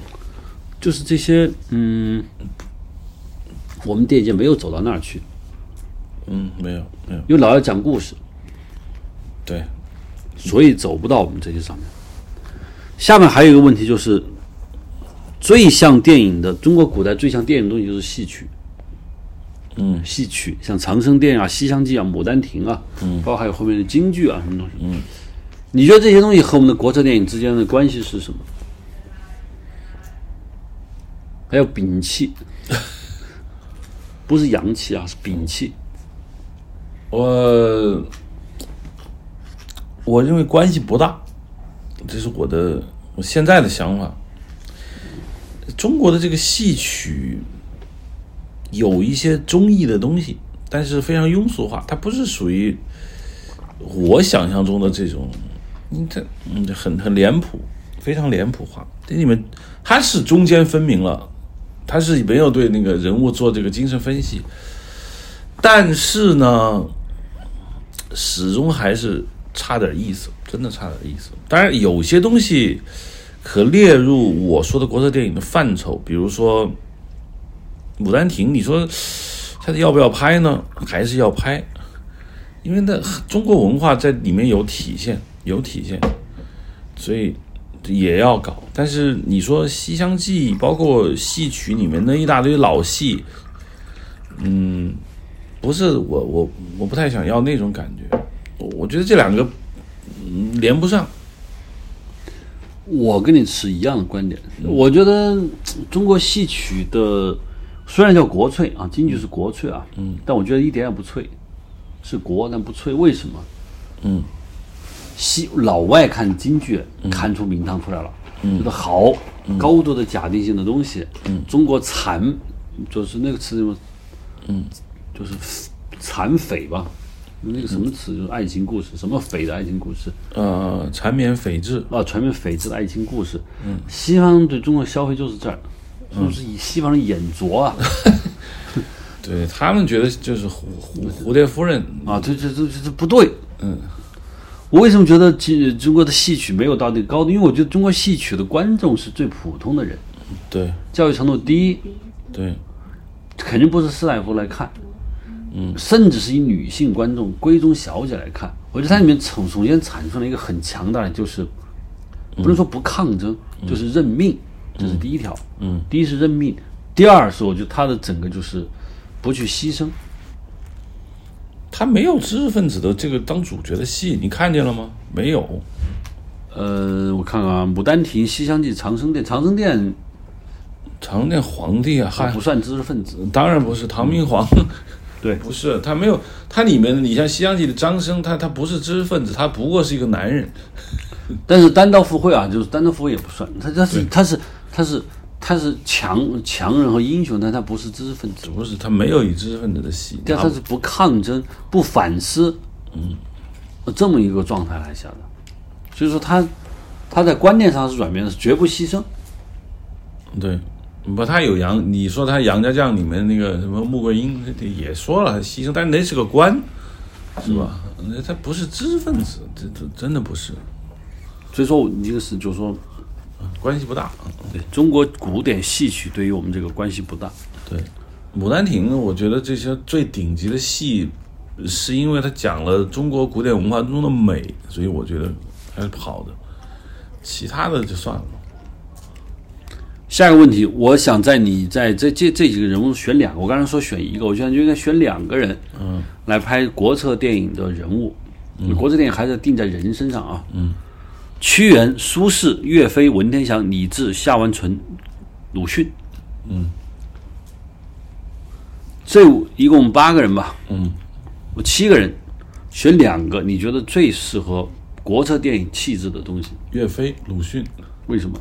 就是这些，嗯，我们电影界没有走到那儿去，嗯，没有没有，因为老要讲故事，对，所以走不到我们这些上面。下面还有一个问题就是，最像电影的中国古代最像电影的东西就是戏曲。嗯。戏曲像长生殿啊、西厢记啊、牡丹亭啊，嗯，包括还有后面的京剧啊什么东西，嗯，你觉得这些东西和我们的国策电影之间的关系是什么？还有摒弃，不是阳气啊，是丙气。我我认为关系不大，这是我的我现在的想法。中国的这个戏曲有一些中意的东西，但是非常庸俗化，它不是属于我想象中的这种，嗯，这嗯很很脸谱，非常脸谱化。这里面它是中间分明了，他是没有对那个人物做这个精神分析，但是呢，始终还是差点意思，真的差点意思。当然，有些东西可列入我说的国策电影的范畴，比如说《牡丹亭》，你说现在要不要拍呢？还是要拍，因为那中国文化在里面有体现，有体现，所以也要搞。但是你说《西厢记》，包括戏曲里面那一大堆老戏，嗯，不是我我我不太想要那种感觉。我我觉得这两个嗯连不上。我跟你持一样的观点，我觉得嗯中国戏曲的虽然叫国粹啊，京剧是国粹啊，嗯，但我觉得一点也不脆，是国但不脆，为什么？嗯，西老外看京剧看出名堂出来了，嗯，觉得好，高度的假定性的东西，嗯，中国残就是那个词什么，嗯，就是残匪吧。那个什么词就是爱情故事，什么匪的爱情故事，呃，缠绵匪志，啊，缠绵匪志的爱情故事。嗯，西方对中国消费就是这儿，就是以西方人眼拙啊？对他们觉得就是蝴蝴蝴蝶夫人，啊，这这这这这不对。嗯，我为什么觉得其中国的戏曲没有到那个高度？因为我觉得中国戏曲的观众是最普通的人，对。教育程度低，对，肯定不是士大夫来看，嗯，甚至是以女性观众、闺中小姐来看。我觉得它里面首首先产生了一个很强大的，就是不能说不抗争，就是认命，这是第一条。嗯，第一是认命，第二是我觉得它的整个就是不去牺牲。他没有知识分子的这个当主角的戏，你看见了吗？没有。呃，我看看啊，《牡丹亭》《西厢记》《长生殿》，《长生殿》长殿皇帝啊，还不算知识分子，当然不是唐明皇，对 不是他没有他里面的，你像《西厢记》的张生，他他不是知识分子，他不过是一个男人。但是单刀赴会啊，就是单刀赴会也不算，他他是他是他是他是强强人和英雄，但他不是知识分子，不是他没有以知识分子的戏，他但他是不抗争、不反思，嗯，这么一个状态来下的，所以说他他在观念上是转变的，是绝不牺牲。对，不，他有杨，你说他《杨家将》里面那个什么穆桂英也说了他牺牲，但是那是个官，是吧？那他不是知识分子，这这真的不是。所以说，一个是就是说，关系不大。对中国古典戏曲对于我们这个关系不大。对，《牡丹亭》，我觉得这些最顶级的戏，是因为它讲了中国古典文化中的美，所以我觉得还是好的。其他的就算了。下一个问题，我想在你在这这这几个人物选两个，我刚才说选一个，我现在就应该选两个人，嗯，来拍国策电影的人物。国策电影还是定在人身上啊。嗯，屈原、苏轼、岳飞、文天祥、李治、夏完淳、鲁迅。嗯，这一共八个人吧。嗯，我七个人，选两个你觉得最适合国策电影气质的东西，岳飞、鲁迅。为什么？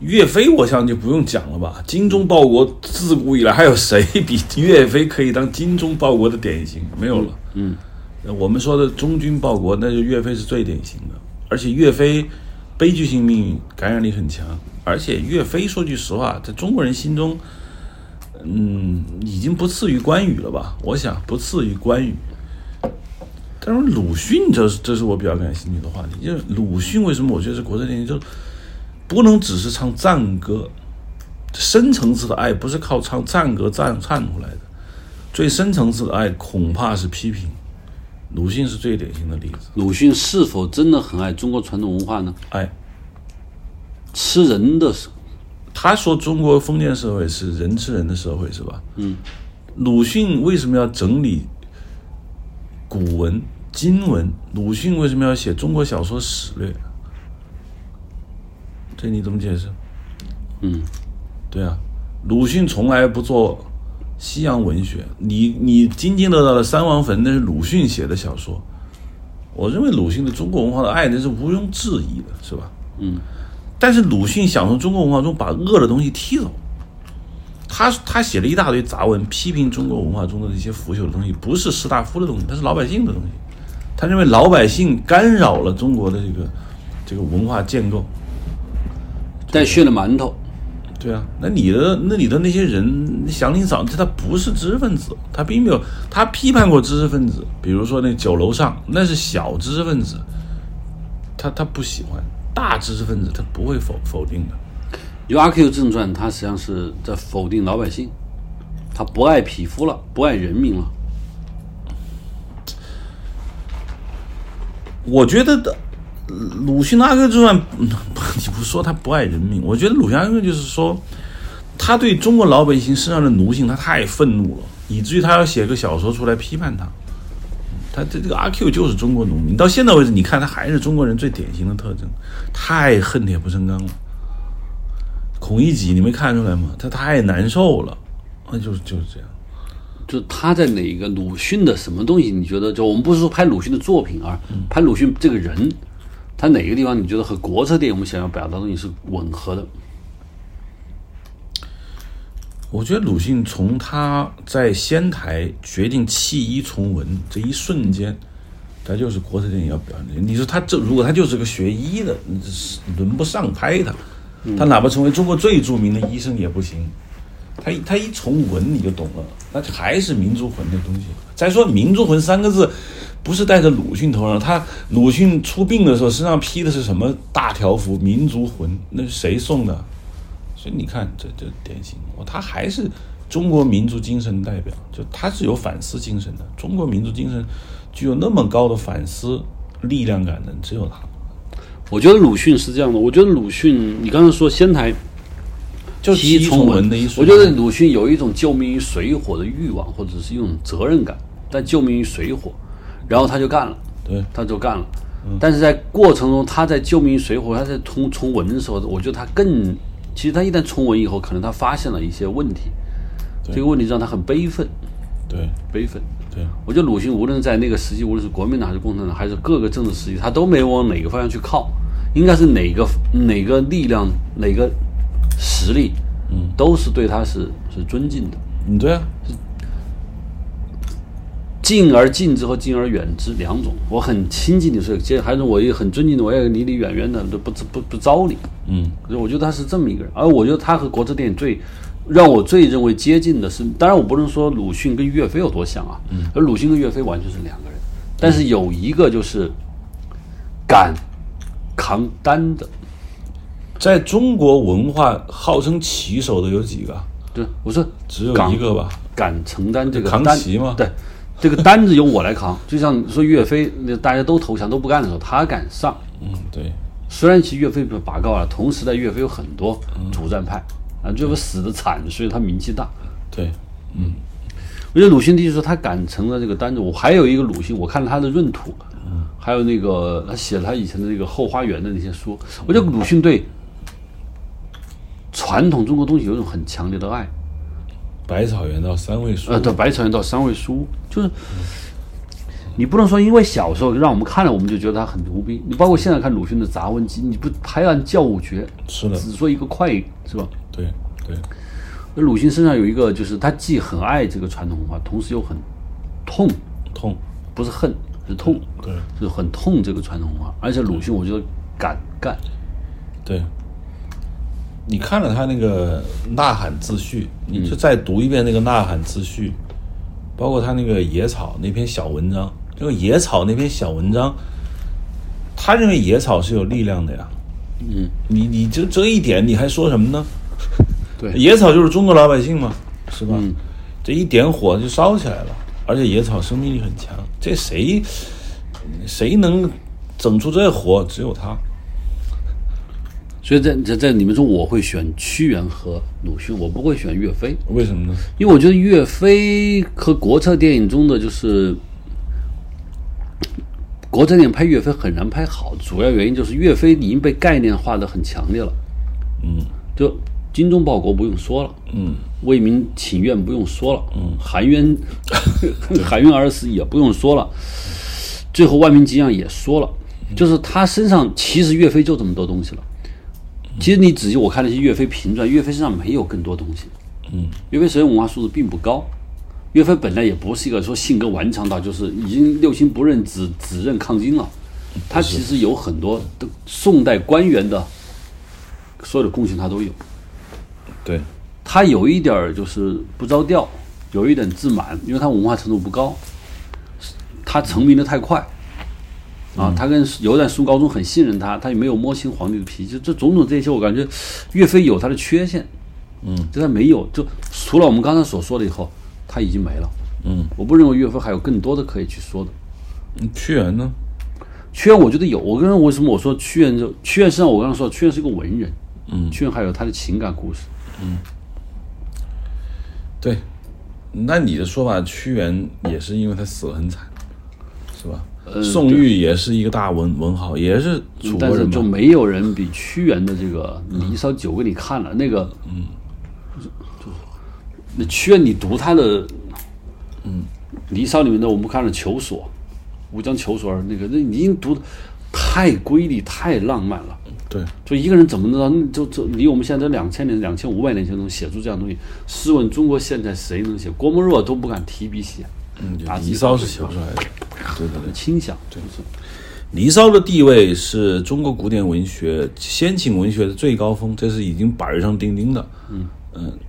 岳飞，我想就不用讲了吧。精忠报国，自古以来还有谁比岳飞可以当精忠报国的典型？没有了。嗯，我们说的忠君报国，那就岳飞是最典型的。而且岳飞悲剧性命运，感染力很强。而且岳飞说句实话，在中国人心中，嗯，已经不次于关羽了吧？我想不次于关羽。但是鲁迅，这是这是我比较感兴趣的话题。就是鲁迅为什么我觉得是国策电影？就是不能只是唱赞歌，深层次的爱不是靠唱赞歌赞唱出来的，最深层次的爱恐怕是批评。鲁迅是最典型的例子。鲁迅是否真的很爱中国传统文化呢？哎，吃人的他说中国封建社会是人吃人的社会，是吧？嗯。鲁迅为什么要整理古文、今文？鲁迅为什么要写中国小说史略？这你怎么解释？嗯，对啊，鲁迅从来不做西洋文学。你你津津乐道的《三王坟》，那是鲁迅写的小说。我认为鲁迅对中国文化的爱，那是毋庸置疑的，是吧？嗯。但是鲁迅想从中国文化中把恶的东西踢走。他他写了一大堆杂文，批评中国文化中的这些腐朽的东西，不是士大夫的东西，他是老百姓的东西。他认为老百姓干扰了中国的这个这个文化建构。带血的馒头，对啊，那你的那你的那些人，祥林嫂，他不是知识分子，他并没有，他批判过知识分子，比如说那酒楼上，那是小知识分子，他他不喜欢大知识分子，他不会否否定的。有《阿 Q 正传》，他实际上是在否定老百姓，他不爱匹夫了，不爱人民了。我觉得的。鲁迅的《阿 Q 正传》，你不说他不爱人民，我觉得鲁迅就是说，他对中国老百姓身上的奴性，他太愤怒了，以至于他要写个小说出来批判他。他这这个阿 Q 就是中国农民，到现在为止，你看他还是中国人最典型的特征，太恨铁不成钢了。孔乙己，你没看出来吗？他太难受了，那，就是就是这样。就他在哪个鲁迅的什么东西？你觉得？就我们不是说拍鲁迅的作品啊，拍鲁迅这个人。他哪个地方你觉得和国策电影我们想要表达的东西是吻合的？我觉得鲁迅从他在仙台决定弃医从文这一瞬间，他就是国策电影要表现。你说他这如果他就是个学医的，是轮不上拍他，他哪怕成为中国最著名的医生也不行。他他一从文你就懂了，那还是民族魂的东西。再说民族魂三个字。不是戴着鲁迅头上，他鲁迅出殡的时候身上披的是什么大条幅？民族魂，那是谁送的？所以你看，这这典型，他还是中国民族精神代表，就他是有反思精神的。中国民族精神具有那么高的反思力量感的，只有他。我觉得鲁迅是这样的，我觉得鲁迅，你刚才说仙台就提从文的一，我觉得鲁迅有一种救命于水火的欲望，或者是一种责任感，但救命于水火。然后他就干了，对，他就干了。但是在过程中，他在救命水火，他在重重文的时候，我觉得他更，其实他一旦重文以后，可能他发现了一些问题，这个问题让他很悲愤，对，悲愤。对，我觉得鲁迅无论在那个时期，无论是国民党还是共产党，还是各个政治时期，他都没往哪个方向去靠，应该是哪个哪个力量哪个实力，嗯，都是对他是是尊敬的。嗯，对啊。敬而敬之和敬而远之两种，我很亲近你，所以接还是我也很尊敬的，我也离你远远的，都不不不招你。嗯，我觉得他是这么一个人，而我觉得他和国之电影最让我最认为接近的是，当然我不能说鲁迅跟岳飞有多像啊，嗯，而鲁迅跟岳飞完全是两个人，但是有一个就是敢扛担的，在中国文化号称旗手的有几个？对，我说只有一个吧？敢承担这个扛旗吗？对，这个单子由我来扛。就像说岳飞，那大家都投降都不干的时候，他敢上。嗯，对，虽然其实岳飞被拔高了，同时代岳飞有很多主战派啊，岳飞死的惨，所以他名气大。对，嗯我觉得鲁迅的确说他敢承了这个单子。我还有一个鲁迅，我看了他的《闰土》，还有那个他写了他以前的那个《后花园》的那些书，我觉得鲁迅对传统中国东西有一种很强烈的爱。百草园到三味书，呃，对，百草园到三味书，就是你不能说因为小时候让我们看了我们就觉得他很牛逼。你包括现在看鲁迅的杂文集，你不拍案叫五绝，是的，只说一个快，是吧？对对，那鲁迅身上有一个，就是他既很爱这个传统文化，同时又很痛，痛，不是恨，是痛，对是很痛这个传统文化。而且鲁迅，我觉得敢干，对。你看了他那个《呐喊自序》，你就再读一遍那个《呐喊自序》，包括他那个《野草》那篇小文章，这个《野草》那篇小文章，他认为野草是有力量的呀。嗯，你你就这一点，你还说什么呢？对野草就是中国老百姓嘛，是吧？嗯这一点火就烧起来了，而且野草生命力很强，这谁谁能整出这火？只有他。所以在在在你们中，我会选屈原和鲁迅，我不会选岳飞。为什么呢？因为我觉得岳飞和国策电影中的就是国策电影拍岳飞很难拍好，主要原因就是岳飞已经被概念化的很强烈了。嗯就精忠报国不用说了，嗯为民请愿不用说了，嗯，含冤含冤而死也不用说了，最后万民敬仰也说了，就是他身上其实岳飞就这么多东西了。其实你仔细我看那些岳飞评传，岳飞身上没有更多东西。嗯，岳飞首先文化素质并不高，岳飞本来也不是一个说性格顽强到就是已经六亲不认只只认抗金了，他其实有很多的宋代官员的所有的贡献他都有。对，他有一点儿就是不着调，有一点自满，因为他文化程度不高，他成名的太快，啊，他跟有点苏高宗很信任他，他也没有摸清皇帝的脾气，这种种这些，我感觉岳飞有他的缺陷，嗯，就他没有，就除了我们刚才所说的以后，他已经没了，嗯，我不认为岳飞还有更多的可以去说的。嗯屈原呢？屈原我觉得有，我刚刚为什么我说屈原就屈原身上我刚刚说屈原是个文人，嗯。屈原还有他的情感故事，嗯。对，那你的说法，屈原也是因为他死得很惨，是吧？呃宋玉也是一个大文文豪，也是楚但是就。没有人比屈原的这个《离骚》酒给你看了，那个，嗯，那屈原，你读他的，嗯，《离骚》里面的，我们看了《求索》，吴江求索儿那个，那你已经读的太瑰丽、太浪漫了。对，就一个人怎么能就就离我们现在两千年、两千五百年前能写出这样东西？试问中国现在谁能写？郭沫若都不敢提笔写，嗯，打离骚是写不出来的。对对对，倾向，就是离骚的地位是中国古典文学、先秦文学的最高峰，这是已经板上钉钉的。嗯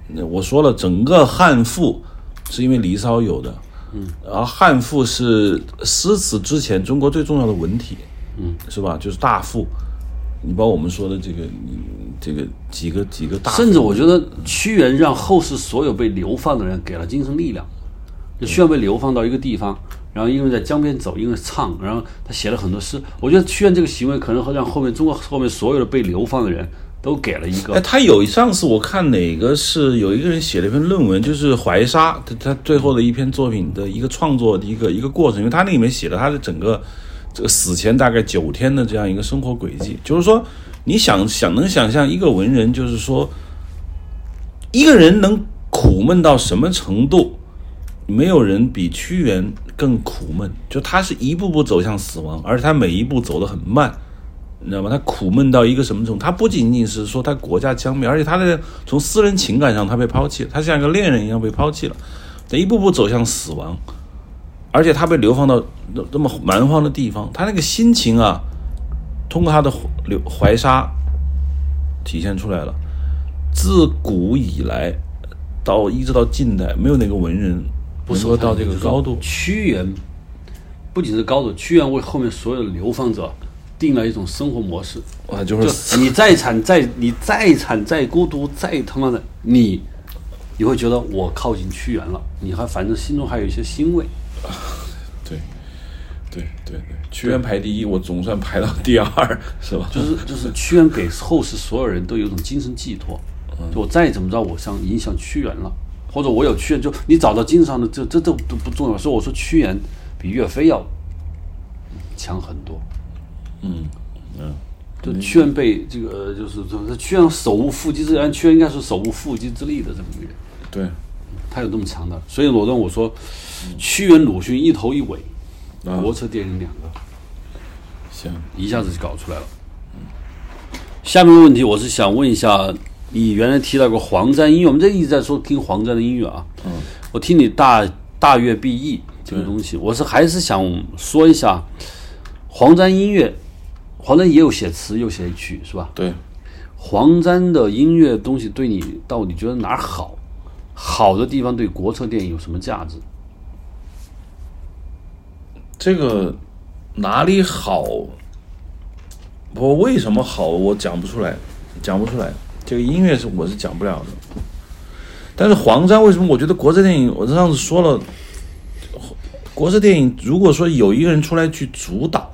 那我说了，整个汉赋是因为离骚有的。嗯，而汉赋是诗词之前中国最重要的文体。嗯，是吧？就是大赋。你包括我们说的这个，你这个几个几个大，甚至我觉得屈原让后世所有被流放的人给了精神力量。就屈原被流放到一个地方，然后因为在江边走，因为唱，然后他写了很多诗。我觉得屈原这个行为可能会让后面中国后面所有的被流放的人都给了一哎，个。他有上次我看哪个是有一个人写了一篇论文，就是怀沙，他他最后的一篇作品的一个创作的一个一个过程，因为他那里面写了他的整个这个死前大概九天的这样一个生活轨迹，就是说你想想能想象一个文人，就是说一个人能苦闷到什么程度，没有人比屈原更苦闷，就他是一步步走向死亡，而且他每一步走得很慢。你知道吗？他苦闷到一个什么程度？他不仅仅是说他国家将灭，而且他的从私人情感上他被抛弃，他像一个恋人一样被抛弃了，他一步步走向死亡，而且他被流放到那那么蛮荒的地方，他那个心情啊，通过他的流怀沙体现出来了。自古以来，到一直到近代，没有哪个文人不能够到这个高度。屈原不仅是高度，屈原为后面所有的流放者定了一种生活模式。啊，就就是你再惨再你再惨再孤独再他妈的你，你会觉得我靠近屈原了，你还反正心中还有一些欣慰。对，对对对，屈原排第一，我总算排到第二，是吧？就是就是屈原给后世所有人都有一种精神寄托，就我再怎么着，我想影响屈原了，或者我有屈原，就你找到精神上的这这这都不重要。所以我说屈原比岳飞要强很多。嗯嗯，就屈原被这个就是说屈原手无缚鸡之力，屈原应该是手无缚鸡之力的这么一个人，对，他有这么强的。所以罗顿我说，屈原、鲁迅一头一尾，啊国策电影两个。行，一下子就搞出来了。下面的问题，我是想问一下，你原来提到过黄沾音乐，我们这一直在说听黄沾的音乐啊。嗯，我听你大大乐必易这个东西，我是还是想说一下黄沾音乐。黄沾也有写词，有写曲，是吧？对，黄沾的音乐东西对你到底觉得哪儿好？好的地方对国策电影有什么价值？这个哪里好？我为什么好？我讲不出来，讲不出来。这个音乐是我是讲不了的。但是黄沾为什么？我觉得国策电影，我上次说了，国策电影如果说有一个人出来去主导，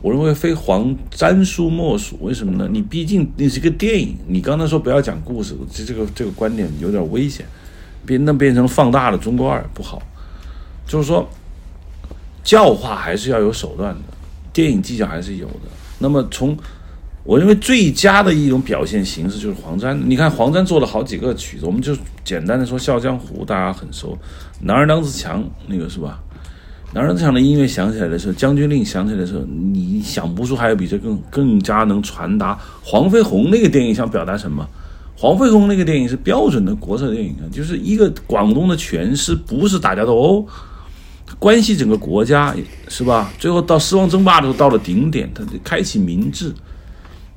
我认为非黄沾书莫属。为什么呢？你毕竟那是一个电影，你刚才说不要讲故事，这这个这个观点有点危险，变那变成放大了中国二不好。就是说，教化还是要有手段的，电影技巧还是有的。那么从我认为最佳的一种表现形式就是黄沾。你看黄沾做了好几个曲子，我们就简单的说《笑江湖》，大家很熟，《男儿当自强》那个是吧？《男儿当自强》的音乐响起来的时候，《将军令》响起来的时候，你想不出还有比这更更加能传达黄飞鸿那个电影想表达什么。黄飞鸿那个电影是标准的国策电影啊，就是一个广东的全师，不是打架斗殴。关系整个国家是吧？最后到狮王争霸的时候到了顶点，他开启民治，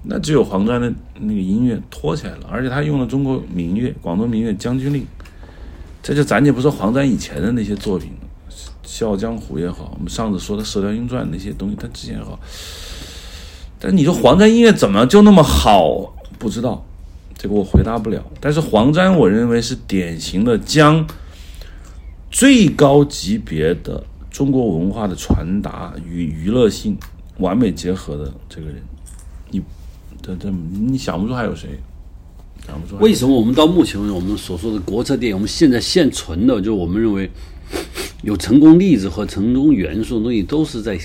那只有黄沾的那个音乐托起来了，而且他用了中国民乐、广东民乐《将军令》，这就咱就不说黄沾以前的那些作品，《笑傲江湖》也好，我们上次说的《射雕英雄传》那些东西，他之前也好，但你说黄沾音乐怎么就那么好？不知道，这个我回答不了。但是黄沾，我认为是典型的将。最高级别的中国文化的传达与娱乐性完美结合的这个人，你这这你想不出还有谁？想不出。为什么我们到目前为止，我们所说的国策电影，我们现在现存的，就我们认为有成功例子和成功元素的东西，都是在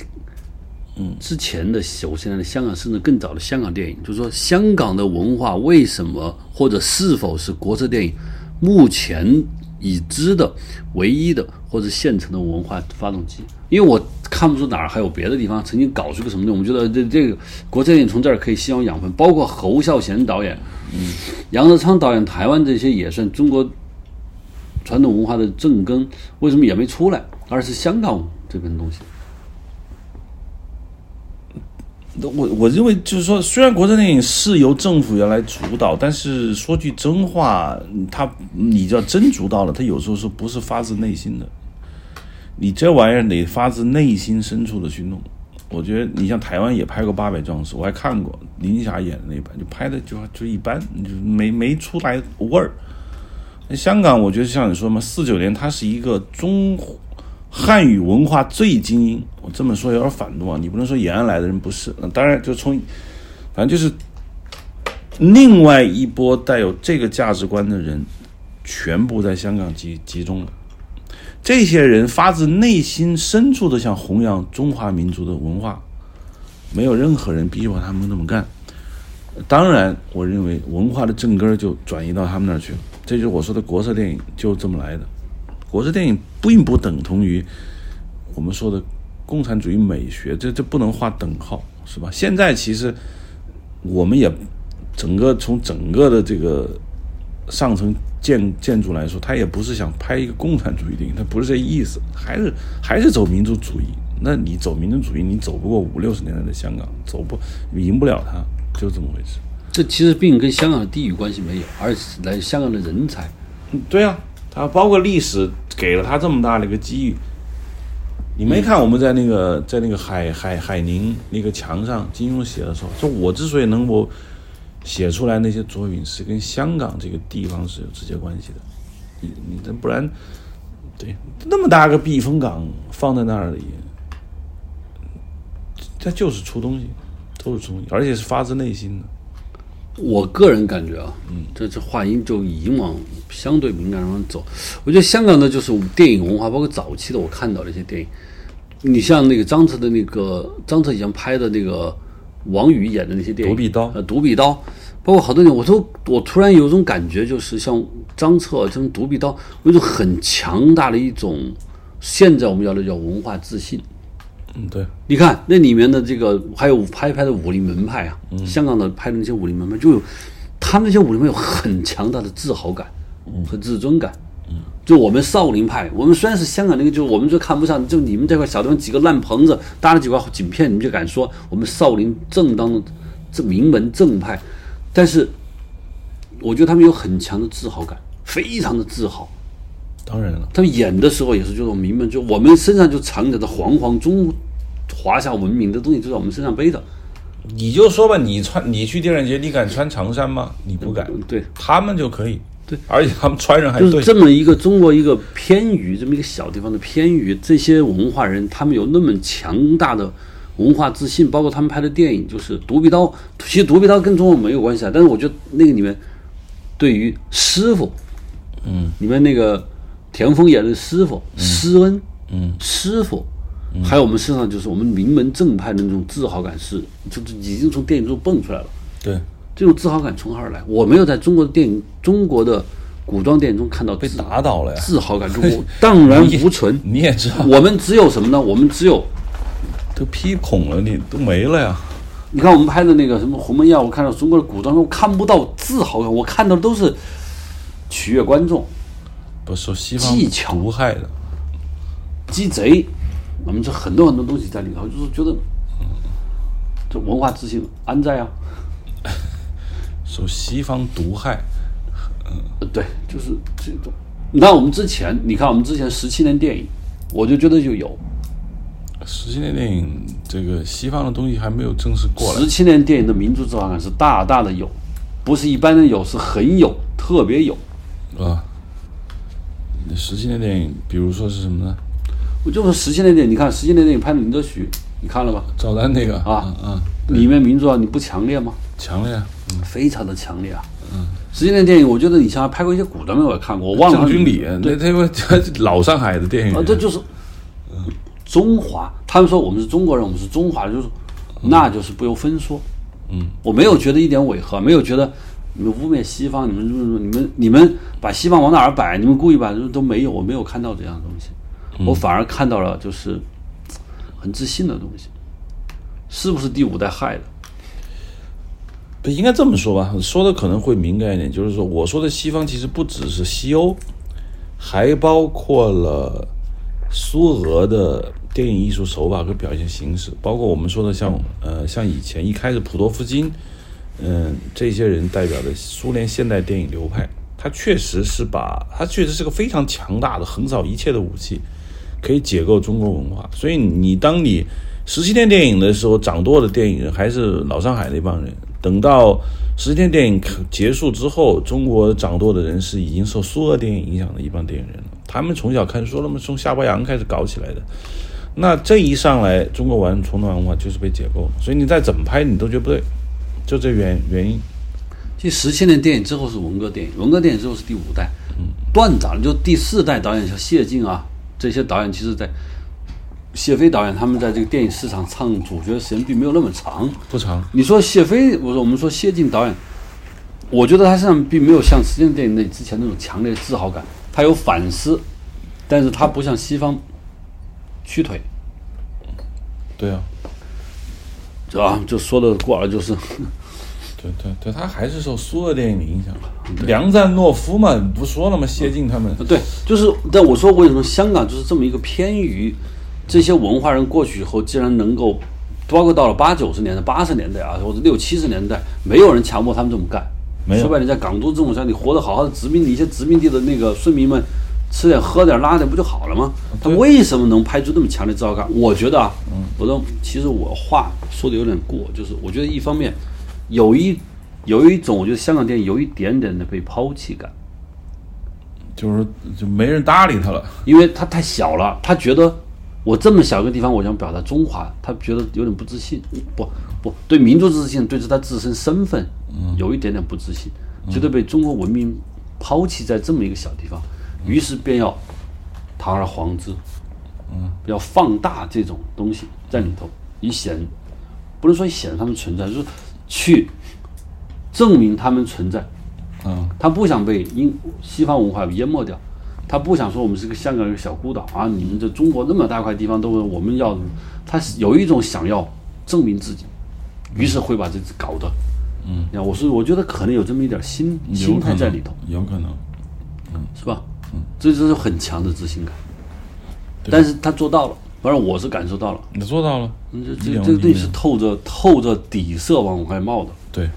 嗯之前的九十年的香港，甚至更早的香港电影。就是说，香港的文化为什么或者是否是国策电影目前？已知的唯一的或者现成的文化发动机，因为我看不出哪儿还有别的地方曾经搞出个什么东西。我们觉得这这个国策电影从这儿可以吸收养分，包括侯孝贤导演、嗯，杨德昌导演，台湾这些也算中国传统文化的正根，为什么也没出来，而是香港这边东西？我我认为就是说，虽然国产电影是由政府原来主导，但是说句真话，他你要真主导了，他有时候是不是发自内心的？你这玩意儿得发自内心深处的去弄。我觉得你像台湾也拍过《八百壮士》，我还看过林霞演的那版，就拍的就就一般，就没没出来味儿。香港，我觉得像你说嘛，四九年它是一个中。汉语文化最精英，我这么说有点反动啊！你不能说延安来的人不是，那当然就从，反正就是另外一波带有这个价值观的人，全部在香港集集中了。这些人发自内心深处的想弘扬中华民族的文化，没有任何人逼迫他们那么干。当然，我认为文化的正根就转移到他们那儿去了。这就是我说的国色电影就这么来的。国策电影并不等同于我们说的共产主义美学，这这不能画等号，是吧？现在其实我们也整个从整个的这个上层建建筑来说，他也不是想拍一个共产主义电影，他不是这意思，还是还是走民族主义。那你走民族主义，你走不过五六十年代的香港，走不赢不了他，就这么回事。这其实并跟香港的地域关系没有，而是来香港的人才。对啊。它包括历史给了他这么大的一个机遇，你没看我们在那个在那个海海海宁那个墙上金庸写的时候，说我之所以能够写出来那些作品，是跟香港这个地方是有直接关系的。你你这不然，对那么大个避风港放在那里，它就是出东西，都是出东西，而且是发自内心的。我个人感觉啊，嗯，这这话音就已经往相对敏感上走。我觉得香港的就是电影文化，包括早期的我看到的一些电影，你像那个张彻的那个张彻以前拍的那个王宇演的那些电影，独臂刀呃，独臂刀，包括好多电影，我都我突然有一种感觉，就是像张彻这种独臂刀，有一种很强大的一种，现在我们叫的叫文化自信。嗯，对，你看那里面的这个，还有拍拍的武林门派啊，香港的拍的那些武林门派，就有他们那些武林门有很强大的自豪感和自尊感。嗯。就我们少林派，我们虽然是香港那个，就我们就看不上，就你们这块小地方几个烂棚子搭了几块景片，你们就敢说我们少林正当的这名门正派，但是我觉得他们有很强的自豪感，非常的自豪。当然了，他们演的时候也是这种名门，就我们身上就藏着的煌煌中华夏文明的东西，就在我们身上背着。你就说吧，你穿你去电影节，你敢穿长衫吗？你不敢，对。他们就可以。对，而且他们穿上还对就是这么一个中国一个偏于这么一个小地方的偏于，这些文化人他们有那么强大的文化自信，包括他们拍的电影就是《独臂刀》，其实《独臂刀》跟中国没有关系啊，但是我觉得那个里面对于师傅，嗯，里面那个田丰演的师傅施恩，嗯，师傅，还有我们身上就是我们名门正派的那种自豪感是，就是已经从电影中蹦出来了。对，这种自豪感从何而来？我没有在中国的电影、中国的古装电影中看到被自打倒了呀。自豪感，就我 荡然无存。你也知道，我们只有什么呢？我们只有都劈孔了，你都没了呀。你看我们拍的那个什么《鸿门宴》，我看到中国的古装，我看不到自豪感，我看到的都是取悦观众、不受西方技巧毒害的，鸡贼。我们这很多很多东西在里头，就是觉得这文化自信安在啊？受西方毒害。呃对，就是这种。你看我们之前，你看我们之前十七年电影，我就觉得就有十七年电影，这个西方的东西还没有正式过来十。七年电影的民族自豪感是大大的有，不是一般的有，是很有，特别有。啊，十七年电影，比如说是什么呢？我就说十七年电影，你看十七年电影拍的林则徐，你看了吧？赵丹那个啊嗯，嗯里面民族啊，你不强烈吗？强烈啊，非常的强烈啊。嗯，十七年电影，我觉得以前还拍过一些古装片，我也看过，我忘了。郑君里，对那他们 老上海的电影啊，这就是中华。他们说我们是中国人，我们是中华，就是那就是不由分说。嗯，我没有觉得一点违和，没有觉得你们污蔑西方，你们你们你们把西方往哪儿摆，你们故意把都没有，我没有看到这样的东西，我反而看到了就是很自信的东西。是不是第五代害的？不应该这么说吧？说的可能会敏感一点，就是说，我说的西方其实不只是西欧，还包括了苏俄的电影艺术手法和表现形式，包括我们说的像呃像以前一开始普多夫金，嗯、这些人代表的苏联现代电影流派，他确实是把他确实是个非常强大的横扫一切的武器，可以解构中国文化。所以你当你十七天电影的时候，掌舵的电影人还是老上海那帮人。等到十七天电影结束之后，中国掌舵的人是已经受苏俄电影影响的一帮电影人了。他们从小看书了嘛，从夏伯阳开始搞起来的。那这一上来，中国玩传统文化就是被解构。所以你再怎么拍，你都觉得不对，就这原原因。其实十七年电影之后是文革电影，文革电影之后是第五代，嗯断掌就第四代导演像谢晋啊这些导演，其实在谢飞导演他们在这个电影市场唱主角的时间并没有那么长。不长，你说谢飞，我说我们说谢晋导演，我觉得他身上并没有像十七年电影那之前那种强烈的自豪感，他有反思，但是他不像西方屈腿，对啊，就啊就说的过了就是。对对对，他还是受苏俄电影的影响。梁赞诺夫嘛，不说了吗？谢晋他们，对，就是，但我说为什么香港就是这么一个偏于这些文化人过去以后，竟然能够，包括到了八九十年代、八十年代啊，或者六七十年代，没有人强迫他们这么干。没有说白了，在港督这种下，你活得好好的，殖民你一些殖民地的那个顺民们，吃点喝点拉点不就好了吗？他为什么能拍出那么强烈的质感？我觉得啊，我说其实我话说的有点过，就是我觉得一方面有一有一种，我觉得香港电影有一点点的被抛弃感，就是就没人搭理他了。因为他太小了，他觉得我这么小一个地方，我想表达中华，他觉得有点不自信，不不对民族自信，对他自身身份有一点点不自信，觉得被中国文明抛弃在这么一个小地方，于是便要堂而皇之，嗯，要放大这种东西在里头，以显不能说以显他们存在，就是去证明他们存在。嗯，他不想被英西方文化淹没掉，他不想说我们是个香港一个小孤岛。啊，你们这中国那么大块地方都是我们要，他是有一种想要证明自己，于是会把这搞的，嗯，我是我觉得可能有这么一点心心态在里头，有可能。嗯。是吧？嗯，这就是很强的自信感，但是他做到了，反正我是感受到了，你做到了。嗯这这这个东西是透着透着底色往外冒的。对，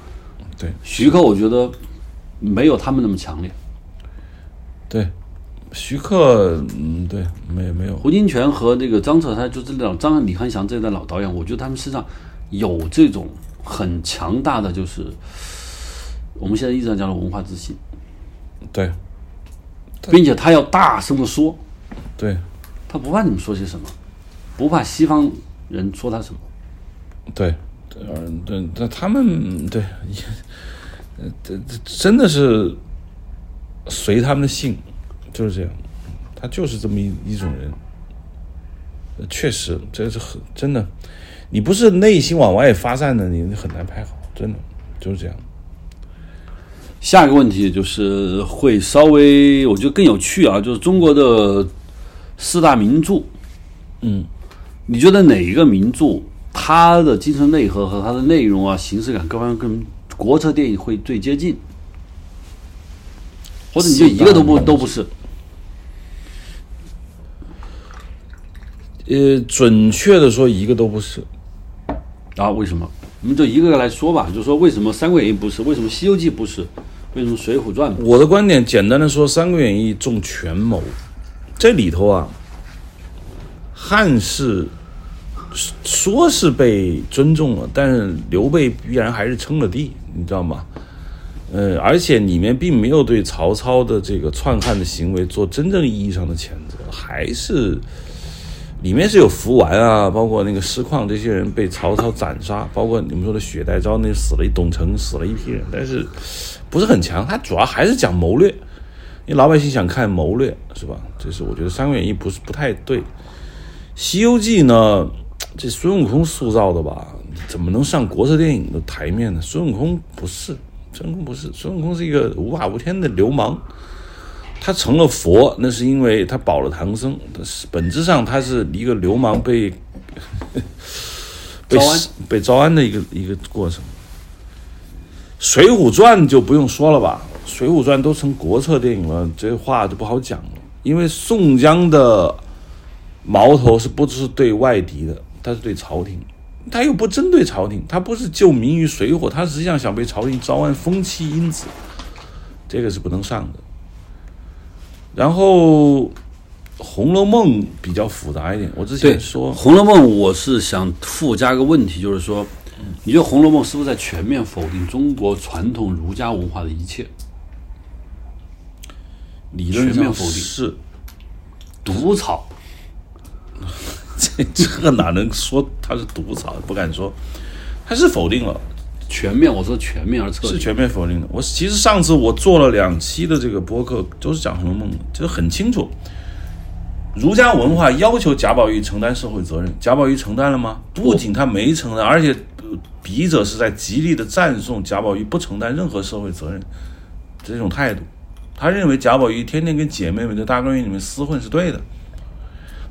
对，徐克我觉得没有他们那么强烈，对。徐克，嗯，对，没没有。胡金铨和那个张彻，他就是老张李翰祥这一代老导演，我觉得他们身上有这种很强大的，就是我们现在一直在讲的文化自信，对，并且他要大声的说，对，他不怕你们说些什么，不怕西方人说他什么。对，嗯，对，对，他们对，也呃，这这真的是随他们的性，就是这样，他就是这么一一种人。确实，这是很真的，你不是内心往外发散的，你很难拍好，真的就是这样。下一个问题就是会稍微我觉得更有趣啊，就是中国的四大名著，嗯，你觉得哪一个名著它的精神内核和它的内容啊、形式感各方面跟国策电影会最接近？或者你就一个都不都不是？呃，准确的说，一个都不是。啊？为什么？我们就一个个来说吧，就说为什么《三国演义》不是，为什么《西游记》不是，为什么《水浒传》？我的观点，简单的说，《三国演义》重权谋，这里头啊，汉室说是被尊重了，但是刘备必然还是称了帝，你知道吗？呃，而且里面并没有对曹操的这个篡汉的行为做真正意义上的谴责，还是里面是有福完啊，包括那个师旷这些人被曹操斩杀，包括你们说的雪带昭那死了一董承死了一批人，但是不是很强，他主要还是讲谋略，因为老百姓想看谋略是吧？这是我觉得《三国演义》不是不太对，《西游记》呢，这孙悟空塑造的吧，怎么能上国策电影的台面呢？孙悟空不是，孙悟空不是，孙悟空是一个无法无天的流氓。他成了佛，那是因为他保了唐僧。但是本质上他是一个流氓被 被招被招安的一个一个过程。《水浒传》就不用说了吧，《水浒传》都成国策电影了，这话就不好讲了。因为宋江的矛头是不是对外敌的，他是对朝廷，他又不针对朝廷，他不是救民于水火，他实际上想被朝廷招安风妻因子，这个是不能上的。然后，《红楼梦》比较复杂一点，我之对，前说《红楼梦》，我是想附加个问题，就是说，你觉得《红楼梦》是不是在全面否定中国传统儒家文化的一切？理论上全面否定是，毒草，这这哪能说他是毒草？不敢说，他是否定了，全面，我说全面而彻底。是全面否定的。我其实上次我做了两期的这个播客，都是讲《红楼梦》的，就是很清楚。儒家文化要求贾宝玉承担社会责任，贾宝玉承担了吗？不仅他没承担，而且呃笔者是在极力的赞颂贾宝玉不承担任何社会责任这种态度。他认为贾宝玉天天跟姐妹们在大观园里面厮混是对的，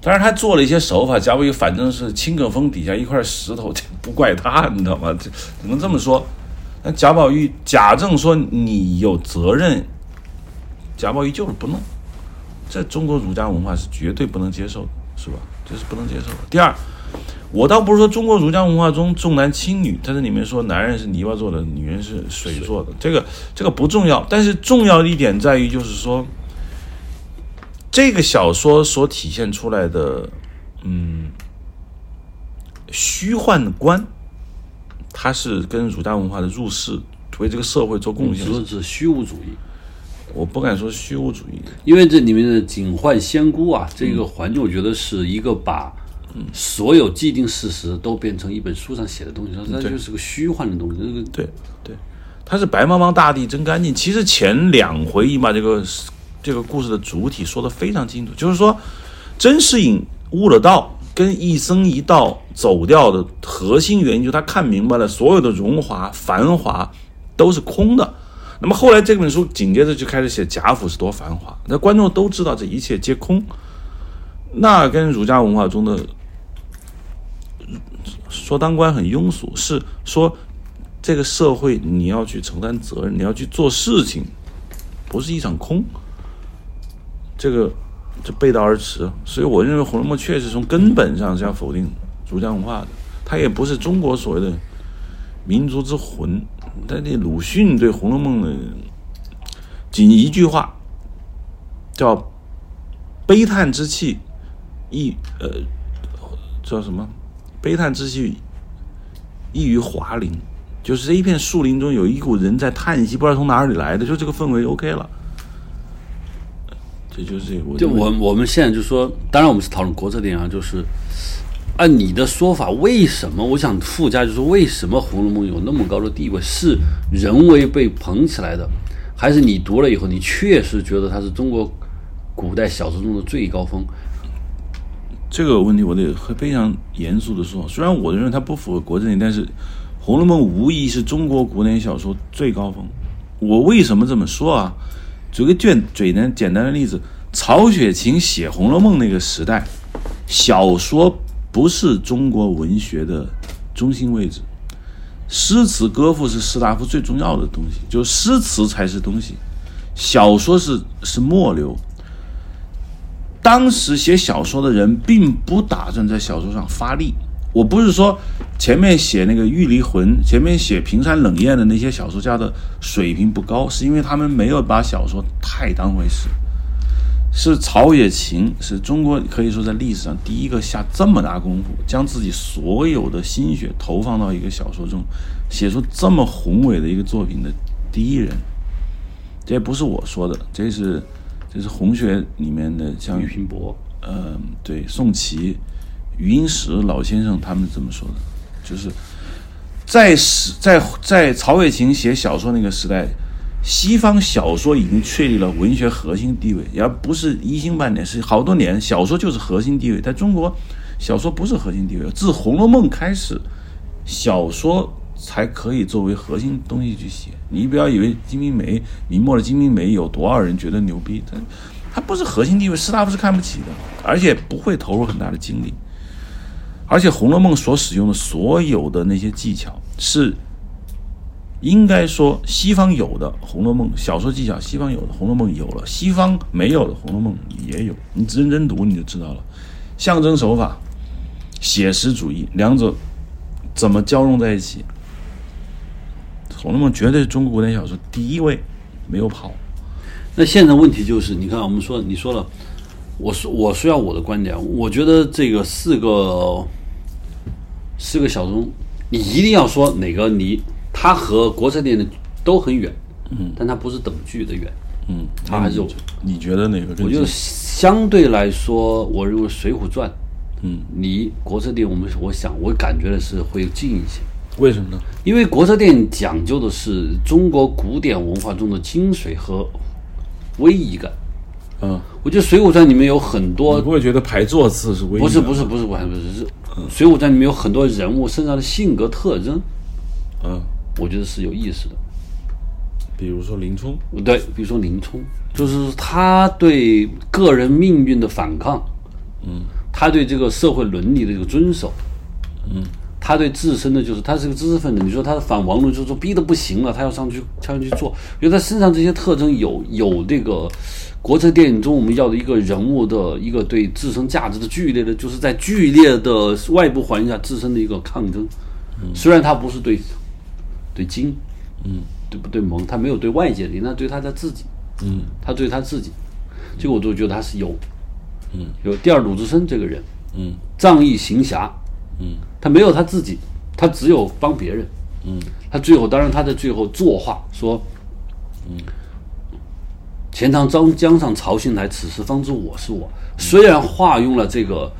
当然他做了一些手法，贾宝玉反正是青埂峰底下一块石头，这不怪他，你知道吗？这 只能这么说。那贾宝玉贾政说你有责任，贾宝玉就是不弄，这中国儒家文化是绝对不能接受的，是吧？这是不能接受的。第二，我倒不是说中国儒家文化中重男轻女，它这里面说男人是泥巴做的，女人是水做的，这个这个不重要。但是重要的一点在于，就是说，这个小说所体现出来的，嗯，虚幻观，它是跟儒家文化的入世，为这个社会做贡献。说的是虚无主义，我不敢说虚无主义，因为这里面的警幻仙姑啊，这个环境，我觉得是一个把所有既定事实都变成一本书上写的东西，它就是个虚幻的东西。这个对对，它是白茫茫大地真干净。其实前两回已把这个这个故事的主体说的非常清楚，就是说甄士隐悟了道，跟一生一道走掉的核心原因，就是他看明白了所有的荣华繁华都是空的。那么后来这本书紧接着就开始写贾府是多繁华，那观众都知道这一切皆空。那跟儒家文化中的说当官很庸俗，是说这个社会你要去承担责任，你要去做事情，不是一场空。这个就背道而驰，所以我认为《红楼梦》确实从根本上是要否定儒家文化的，它也不是中国所谓的民族之魂。但这鲁迅对《红楼梦》的仅一句话，叫“悲叹之气溢呃叫什么？悲叹之气溢于华林”，就是这一片树林中有一股人在叹息，不知道从哪里来的，就这个氛围 OK 了。这就是我就我我们现在就说，当然我们是讨论国策电影啊，就是按你的说法，为什么？我想附加就是为什么《红楼梦》有那么高的地位，是人为被捧起来的，还是你读了以后，你确实觉得它是中国古代小说中的最高峰？这个问题我得非常严肃的说，虽然我认为它不符合国策但是《红楼梦》无疑是中国古典小说最高峰。我为什么这么说啊？举个简简单简单的例子，曹雪芹写《红楼梦》那个时代，小说不是中国文学的中心位置，诗词歌赋是士大夫最重要的东西，就诗词才是东西，小说是是末流。当时写小说的人并不打算在小说上发力。我不是说前面写那个《玉离魂》，前面写《平山冷艳》的那些小说家的水平不高，是因为他们没有把小说太当回事。是曹雪芹，是中国可以说在历史上第一个下这么大功夫，将自己所有的心血投放到一个小说中，写出这么宏伟的一个作品的第一人。这不是我说的，这是这是红学里面的像俞平伯，嗯，对，宋琦。余英时老先生他们这么说的，就是在史在在曹雪芹写小说那个时代，西方小说已经确立了文学核心地位，而不是一星半点，是好多年小说就是核心地位。在中国，小说不是核心地位，自《红楼梦》开始，小说才可以作为核心东西去写。你不要以为《金瓶梅》明末的《金瓶梅》有多少人觉得牛逼，它它不是核心地位，士大夫是看不起的，而且不会投入很大的精力。而且《红楼梦》所使用的所有的那些技巧，是应该说西方有的《红楼梦》小说技巧，西方有的《红楼梦》有了，西方没有的《红楼梦》也有。你认真读你就知道了，象征手法、写实主义两者怎么交融在一起，《红楼梦》绝对是中国古典小说第一位，没有跑。那现在问题就是，你看我们说，你说了，我说我需要我的观点，我觉得这个四个。四个小钟，你一定要说哪个离，它和国产电影都很远，嗯，但它不是等距的远，嗯，它还是有。你觉得哪个？我觉得相对来说，我认为《水浒传》，嗯，离国策电影，我们我想我感觉的是会近一些。为什么呢？因为国策电影讲究的是中国古典文化中的精髓和威仪感。嗯，我觉得《水浒传》里面有很多，你不会觉得排座次是威？不是不是不是不是不是是。《水浒传》里面有很多人物身上的性格特征，嗯，我觉得是有意思的。比如说林冲，对，比如说林冲，就是他对个人命运的反抗，嗯，他对这个社会伦理的这个遵守，嗯，他对自身的就是他是个知识分子，你说他的反王伦，就是说逼得不行了，他要上去他要去做，因为他身上这些特征有有这个。国策电影中，我们要的一个人物的一个对自身价值的剧烈的，就是在剧烈的外部环境下自身的一个抗争。虽然他不是对对金，嗯，对不对？蒙，他没有对外界的，那对他的自己，嗯，他对他自己。这个我都觉得他是有，嗯，有第二鲁智深这个人，嗯，仗义行侠，嗯，他没有他自己，他只有帮别人，嗯，他最后当然他在最后作画说，嗯，钱塘江江上潮兴来，此时方知我是我。虽然化用了这个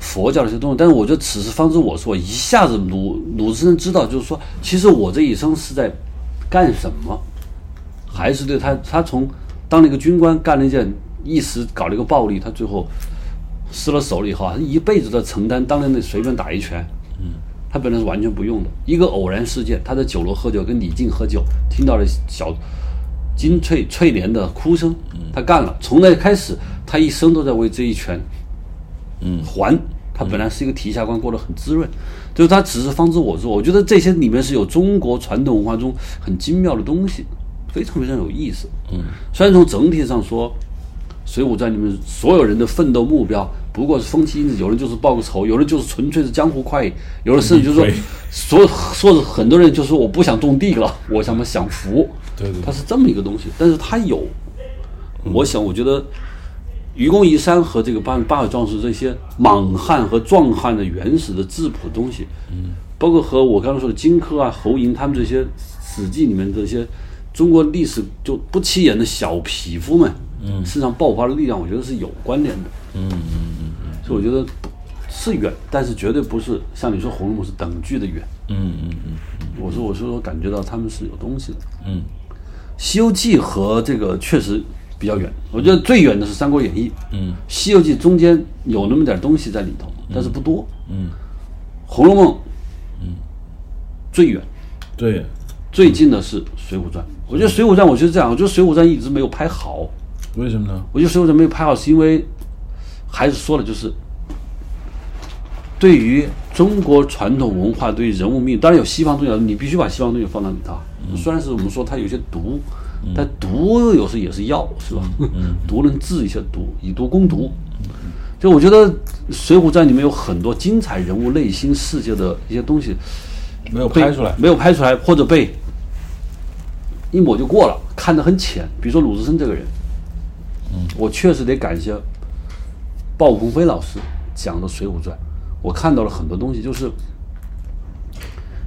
佛教的一些东西，但是我觉得此时方知我是我，一下子鲁鲁智深知道，就是说，其实我这一生是在干什么，还是对他他从当了一个军官，干了一件一时搞了一个暴力，他最后失了手了以后啊，一辈子的承担，当年那随便打一拳，嗯，他本来是完全不用的。一个偶然事件，他在酒楼喝酒，跟李靖喝酒，听到了小金翠翠莲的哭声，他干了。从那开始，他一生都在为这一拳，嗯，还。他本来是一个提辖官，过得很滋润，就是他只是方知我知。我觉得这些里面是有中国传统文化中很精妙的东西，非常非常有意思。嗯，虽然从整体上说，《水浒传》里面所有人的奋斗目标不过是风起因子，有人就是报个仇，有人就是纯粹是江湖快意，有人甚至就是说，对说说是很多人就说我不想种地了，我想么享福。对对对。它是这么一个东西，但是它有，我想我觉得愚公移山和这个八八百壮士这些莽汉和壮汉的原始的质朴的东西，嗯，包括和我刚才说的荆轲啊、侯嬴他们这些史记里面这些中国历史就不起眼的小匹夫们，嗯，身上爆发的力量，我觉得是有关联的，嗯嗯嗯嗯，所以我觉得是远，但是绝对不是像你说《红楼梦》是等距的远，嗯嗯嗯我说我说我感觉到他们是有东西的，嗯，《西游记》和这个确实比较远，我觉得最远的是《三国演义》，嗯，《西游记》中间有那么点东西在里头，但是不多，嗯，《红楼梦》，嗯，最远。对，最近的是《水浒传》，我觉得《水浒传》我觉得这样，我觉得《水浒传》一直没有拍好，为什么呢？我觉得《水浒传》没有拍好，是因为还是说了，就是对于中国传统文化，对于人物命运，当然有西方东西，你必须把西方东西放到里头。虽然是我们说它有些毒，但毒有时也是药，是吧？毒能治一些毒，以毒攻毒。就我觉得《水浒传》里面有很多精彩人物内心世界的一些东西，没有拍出来。没有拍出来，或者被一抹就过了，看得很浅。比如说鲁智深这个人，嗯，我确实得感谢鲍鹏飞老师讲的《水浒传》，我看到了很多东西，就是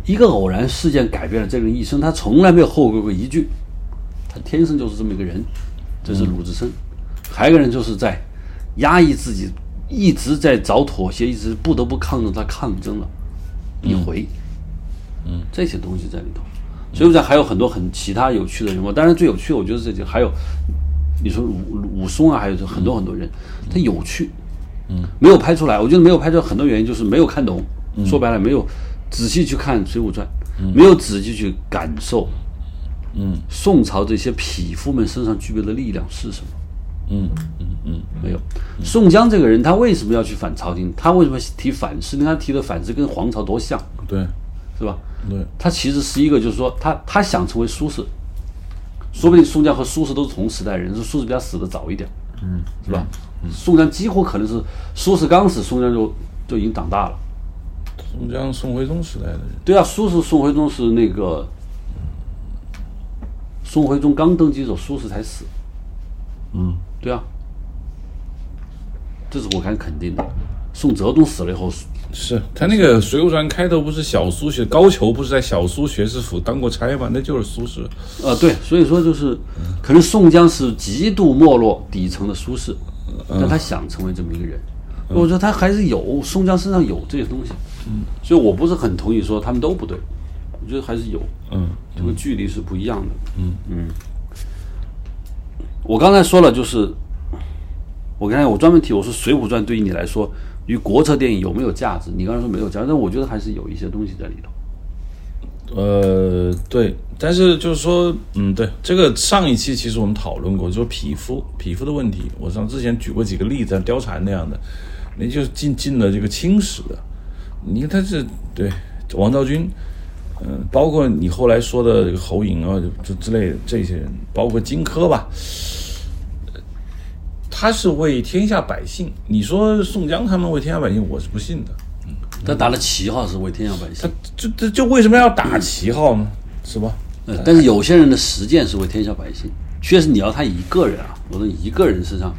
一个偶然事件改变了这个人一生，他从来没有后悔过一句，他天生就是这么一个人，这是鲁智深。还有一个人就是在压抑自己，一直在找妥协，一直不得不抗争，他抗争了一回。嗯，这些东西在里头。水浒传还有很多很其他有趣的人物，当然最有趣的我觉得这些还有，你说武武松啊，还有很多很多人，他有趣，嗯，没有拍出来。我觉得没有拍出来很多原因就是没有看懂，说白了没有仔细去看《水浒传》，没有仔细去感受，嗯，宋朝这些匹夫们身上具备的力量是什么？嗯嗯嗯，没有。宋江这个人，他为什么要去反朝廷？他为什么提反诗？他提的反诗跟黄巢多像，对是吧？对，他其实是一个，就是说他他想成为苏轼，说不定宋江和苏轼都是同时代人，是苏轼比他死的早一点，嗯，是吧？宋江几乎可能是苏轼刚死，宋江就就已经长大了。宋江、宋徽宗时代的人，对啊，苏轼、宋徽宗是那个，宋徽宗刚登基的时候，苏轼才死。嗯，对啊，这是我敢肯定的。宋哲宗死了以后，是他那个《水浒传》开头不是小苏学高俅不是在小苏学士府当过差吗？那就是苏轼。啊，对，所以说就是，可能宋江是极度没落底层的苏轼，但他想成为这么一个人。我觉得他还是有宋江身上有这些东西，嗯，所以我不是很同意说他们都不对，我觉得还是有，嗯，这个距离是不一样的，嗯嗯。我刚才说了，就是我刚才我专门提，我说《水浒传》对于你来说，与国策电影有没有价值？你刚才说没有价值，但我觉得还是有一些东西在里头。呃，对，但是就是说，嗯，对，这个上一期其实我们讨论过，就是皮肤皮肤的问题。我上之前举过几个例子，像貂蝉那样的，那就是进进了这个清史的。你看他是对王昭君，嗯、包括你后来说的这个侯颖啊，就就之类的这些人，包括荆轲吧，他是为天下百姓。你说宋江他们为天下百姓，我是不信的。他打了旗号是为天下百姓他，就这就为什么要打旗号呢？是吧？呃但是有些人的实践是为天下百姓。确实你要他一个人啊，我说一个人身上，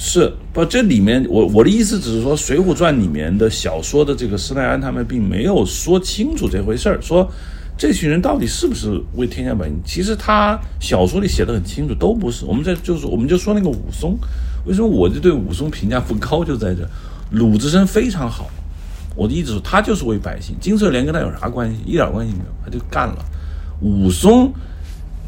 是不？这里面我我的意思只是说，《水浒传》里面的小说的这个施耐庵他们并没有说清楚这回事儿，说这群人到底是不是为天下百姓？其实他小说里写的很清楚，都不是。我们这就是我们就说那个武松，为什么我就对武松评价不高？就在这，鲁智深非常好。我的意思说，他就是为百姓。金色莲跟他有啥关系？一点关系没有，他就干了。武松。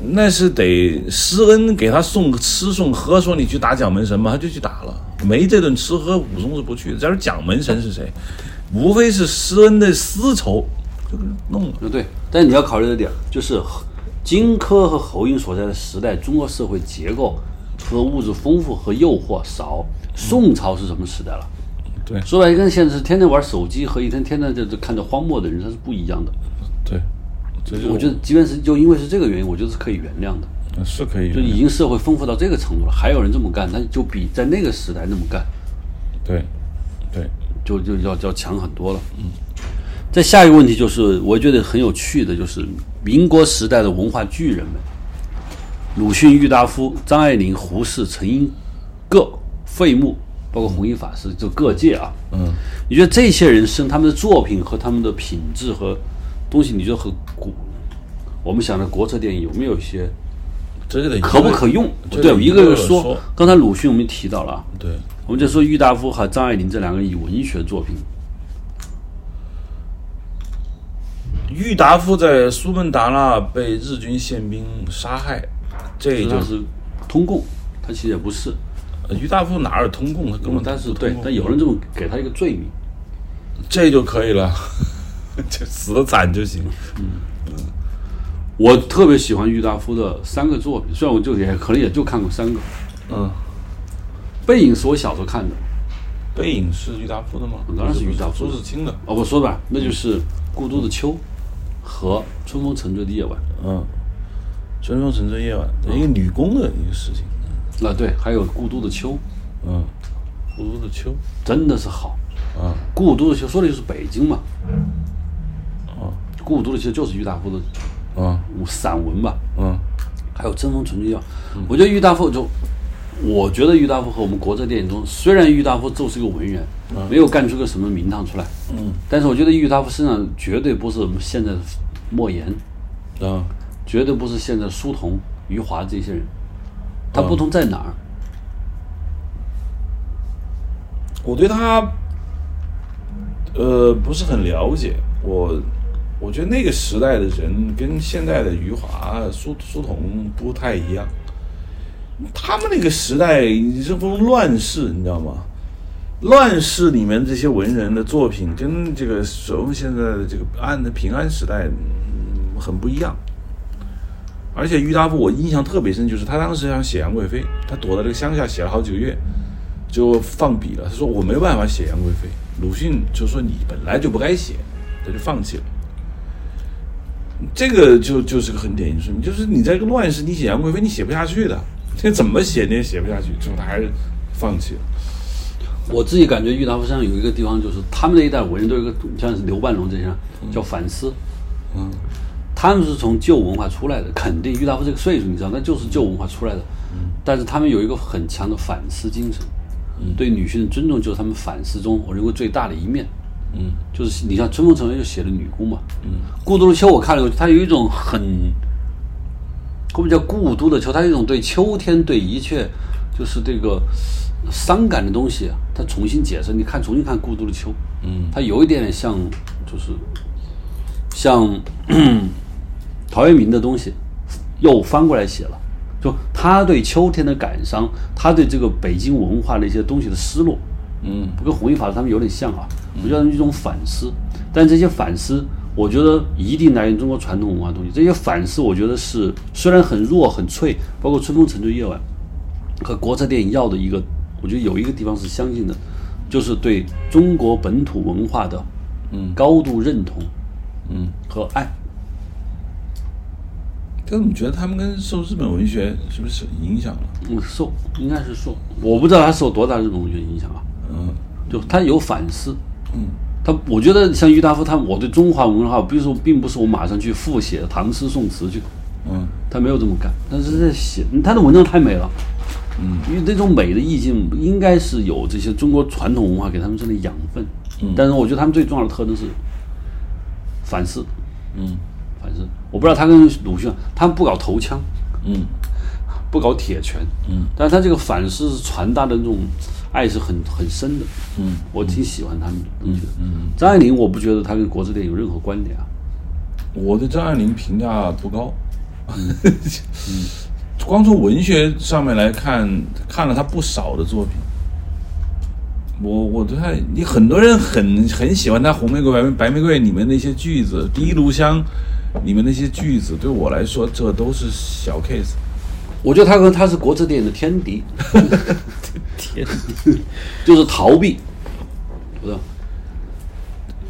那是得施恩给他送吃送喝，说你去打蒋门神嘛，他就去打了。没这顿吃喝，武松是不去的。假如蒋门神是谁？无非是施恩的私仇，就弄了。对，但你要考虑的点就是，荆轲和侯婴所在的时代，中国社会结构除了物质丰富和诱惑少，宋朝是什么时代了？对，说白了跟现在是天天玩手机和一天天天就看着荒漠的人，他是不一样的。对。我觉得，即便是就因为是这个原因，我觉得是可以原谅的，是可以，就已经社会丰富到这个程度了，还有人这么干，那就比在那个时代那么干，对，对，就就要要强很多了。嗯，再下一个问题就是，我觉得很有趣的，就是民国时代的文化巨人们，鲁迅、郁达夫、张爱玲、胡适、陈寅恪、费穆，包括弘一法师，就各界啊。嗯，你觉得这些人生他们的作品和他们的品质和？东西你觉得和古，我们想着国策电影有没有一些，这个可不可用？对，一个个说。刚才鲁迅我们提到了，对，我们就说郁达夫和张爱玲这两个以文学作品。郁达夫在苏门答腊被日军宪兵杀害，这就是通共，他其实也不是。郁达夫哪有通共？他根本但是对，但有人这么给他一个罪名，这就可以了。就死的惨就行。嗯嗯，我特别喜欢郁达夫的三个作品，虽然我就也可能也就看过三个。嗯，背影是我小时候看的。背影是郁达夫的吗？当然是郁达夫。朱自清的。哦，我说吧，那就是《孤独的秋》和《春风沉醉的夜晚》。嗯，《春风沉醉夜晚》一个女工的一个事情。啊，对，还有《孤独的秋》。嗯，《孤独的秋》真的是好。啊，《孤独的秋》说的就是北京嘛。孤独的秋就是郁达夫的，嗯，散文吧，嗯，还有《争锋纯粹要》，我觉得郁达夫就，我觉得郁达夫和我们国策电影中，虽然郁达夫就是个文人，没有干出个什么名堂出来，嗯，但是我觉得郁达夫身上绝对不是我们现在的莫言，嗯，绝对不是现在苏童、余华这些人，他不同在哪儿？我对他，呃，不是很了解，我。我觉得那个时代的人跟现在的余华、苏苏童不太一样。他们那个时代这种乱世，你知道吗？乱世里面这些文人的作品跟这个我们现在的这个安的平安时代很不一样。而且郁达夫我印象特别深，就是他当时想写杨贵妃，他躲在这个乡下写了好几个月，就放笔了。他说我没办法写杨贵妃。鲁迅就说你本来就不该写，他就放弃了。这个就就是个很典型说明，就是你在一个乱世，你写杨贵妃，你写不下去的，这怎么写你也写不下去，最后他还是放弃了。我自己感觉郁达夫身上有一个地方，就是他们那一代文人都有一个，像是刘半农这些，叫反思。嗯，他们是从旧文化出来的，肯定郁达夫这个岁数，你知道，那就是旧文化出来的。嗯，但是他们有一个很强的反思精神，对女性的尊重就是他们反思中我认为最大的一面。嗯，就是你像《春风沉醉》就写的女工嘛，嗯，《孤独的秋》我看了，它有一种很，我们叫故都的秋，它有一种对秋天对一切就是这个伤感的东西，它重新解释。你看，重新看《故都的秋》，嗯，它有一点点像，就是像 陶渊明的东西，又翻过来写了，就他对秋天的感伤，他对这个北京文化的一些东西的失落。嗯，不跟弘一法师他们有点像啊，我觉得一种反思，但这些反思，我觉得一定来源中国传统文化东西。这些反思，我觉得是虽然很弱很脆，包括《春风沉醉夜晚》和国策电影要的一个，我觉得有一个地方是相近的，就是对中国本土文化的嗯高度认同，嗯和爱。但你觉得他们跟受日本文学是不是影响了？嗯，受应该是受，我不知道他受多大日本文学影响啊。嗯，就他有反思，嗯，他我觉得像郁达夫，他我对中华文化，比如说并不是我马上去复写唐诗宋词去，嗯，他没有这么干，但是在写他的文章太美了，嗯，因为这种美的意境应该是有这些中国传统文化给他们这的养分，嗯，但是我觉得他们最重要的特征是反思，嗯，反思。我不知道他跟鲁迅，他们不搞头枪，嗯，不搞铁拳，嗯，但是他这个反思是传达的那种爱是很很深的，嗯，我挺喜欢他们的东西的。嗯，张爱玲，我不觉得她跟国字典有任何关联啊。我对张爱玲评价不高，光从文学上面来看，看了她不少的作品。我我对她，你很多人很很喜欢她《红玫瑰白白玫瑰》里面那些句子，《第一炉香》里面那些句子，对我来说这都是小 case。我觉得他和他是国策电影的天敌，天敌，就是逃避，不是？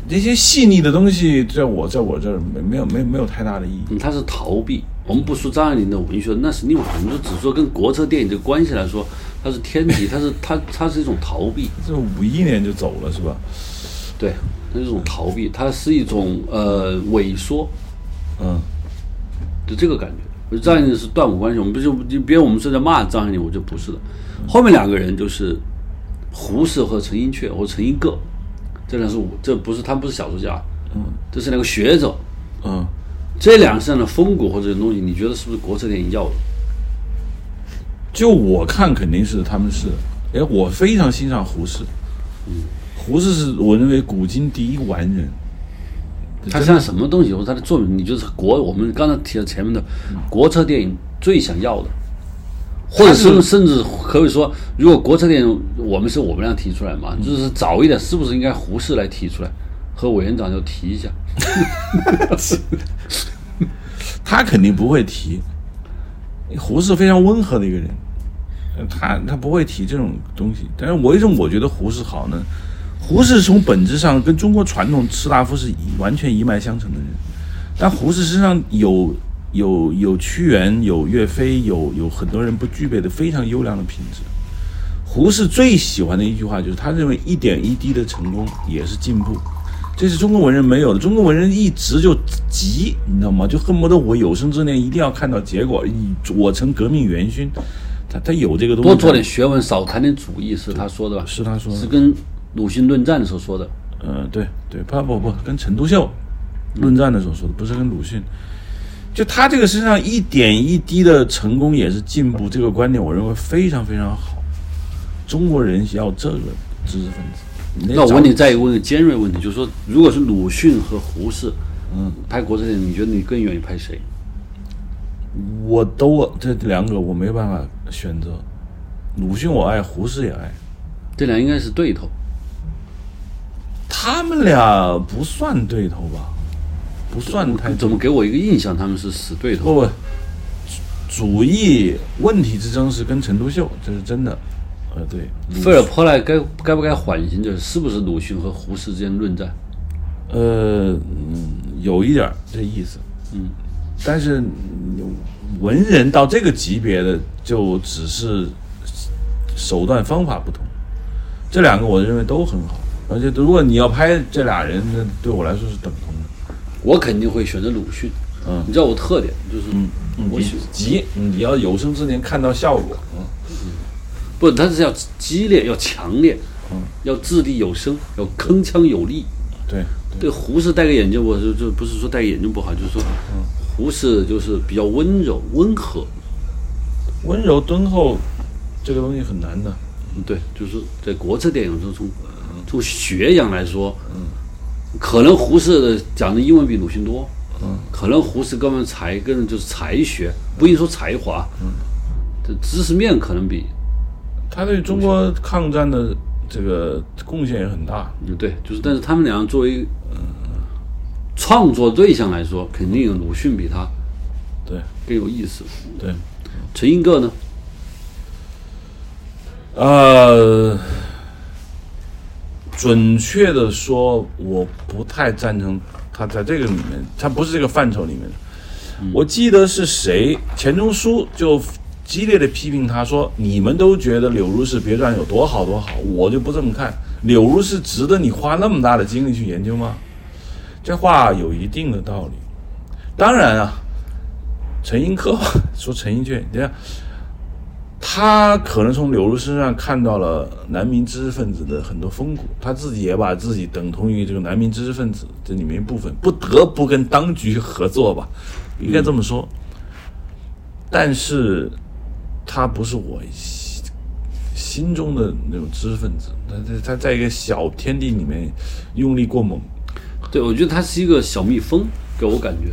这些细腻的东西，在我在我这儿没没有没有没有太大的意义。嗯，他是逃避。我们不说张爱玲的文学，那是另外。我们就只说跟国策电影这个关系来说，它是天敌，他是他他是一种逃避。这五一年就走了是吧？对，它是一种逃避，他是一种呃萎缩，嗯，就这个感觉。张爱玲是断五关系，我们不就别我们是在骂张爱玲，我就不是的。后面两个人就是胡适和陈寅恪或陈寅恪，这两是我这不是他们不是小说家，嗯，这是两个学者，嗯，这两个身上的风骨或者东西，你觉得是不是国策电影要的？就我看肯定是他们是，哎，我非常欣赏胡适，嗯，胡适是我认为古今第一完人。他身上什么东西，或者他的作品，你就是国我们刚才提到前面的国策电影最想要的，或者是甚至可以说，如果国策电影我们是我们俩提出来嘛，就是早一点，是不是应该胡适来提出来，和委员长就提一下？他肯定不会提，胡适非常温和的一个人，他他不会提这种东西。但是为什么我觉得胡适好呢？胡适从本质上跟中国传统士大夫是一完全一脉相承的人，但胡适身上有有有屈原、有岳飞、有有很多人不具备的非常优良的品质。胡适最喜欢的一句话就是，他认为一点一滴的成功也是进步，这是中国文人没有的。中国文人一直就急，你知道吗？就恨不得我有生之年一定要看到结果，以我成革命元勋。他他有这个东西，多做点学问，少谈点主义，是他说的吧？是他说的，是跟。鲁迅论战的时候说的，呃，对对，不不不，跟陈独秀论战的时候说的，不是跟鲁迅。就他这个身上一点一滴的成功也是进步，这个观点我认为非常非常好。中国人要这个知识分子。那我问你再一个问个尖锐问题，就是说，如果是鲁迅和胡适，嗯，拍国产电影，你觉得你更愿意拍谁？我都这两个我没办法选择，鲁迅我爱，胡适也爱，这俩应该是对头。他们俩不算对头吧？不算太。怎么给我一个印象，他们是死对头？不不，主义问题之争是跟陈独秀，这是真的。呃，对。费尔泼莱该该不该缓刑？就是是不是鲁迅和胡适之间论战？呃，有一点这意思。嗯。但是文人到这个级别的，就只是手段方法不同。这两个我认为都很好。而且，如果你要拍这俩人，那对我来说是等同的。我肯定会选择鲁迅。嗯，你知道我特点就是，嗯，我急，你要有生之年看到效果。嗯嗯，不，他是要激烈，要强烈，嗯，要掷地有声，要铿锵有力。对对，胡适戴个眼镜，我就就不是说戴眼镜不好，就是说，胡适就是比较温柔、温和、温柔敦厚，这个东西很难的。嗯，对，就是在国策电影中从。从学养来说，嗯，可能胡适的讲的英文比鲁迅多，嗯，可能胡适根本才跟就是才学，不一定说才华，嗯，这知识面可能比他对中国抗战的这个贡献也很大，嗯，对，就是但是他们两个作为创作对象来说，肯定鲁迅比他对更有意思，对，陈寅恪呢？呃。准确的说，我不太赞成他在这个里面，他不是这个范畴里面的。我记得是谁，钱钟书就激烈的批评他说：“你们都觉得《柳如是别传》有多好多好，我就不这么看。柳如是值得你花那么大的精力去研究吗？”这话有一定的道理。当然啊，陈寅恪 说陈寅恪，你看他可能从柳如身上看到了南明知识分子的很多风骨，他自己也把自己等同于这个南明知识分子这里面一部分，不得不跟当局合作吧，应该这么说。但是他不是我心心中的那种知识分子，他他他在一个小天地里面用力过猛，对，我觉得他是一个小蜜蜂，给我感觉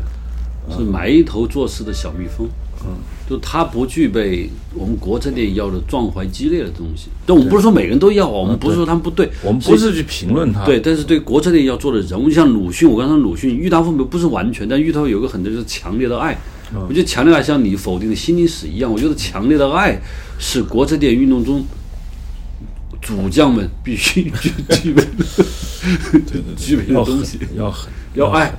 是埋头做事的小蜜蜂。嗯，就他不具备我们国产电影要的壮怀激烈的东西。但我们不是说每个人都要，我们不是说他们不对，我们不是去评论他，对，但是对国产电影要做的人物，就像鲁迅，我刚才鲁迅，郁达夫不是完全，但郁达夫有个很多就是强烈的爱。我觉得强烈的爱像你否定的心理史一样，我觉得强烈的爱是国产电影运动中主将们必须 具具备的，对对对，具备的东西，要狠，要爱，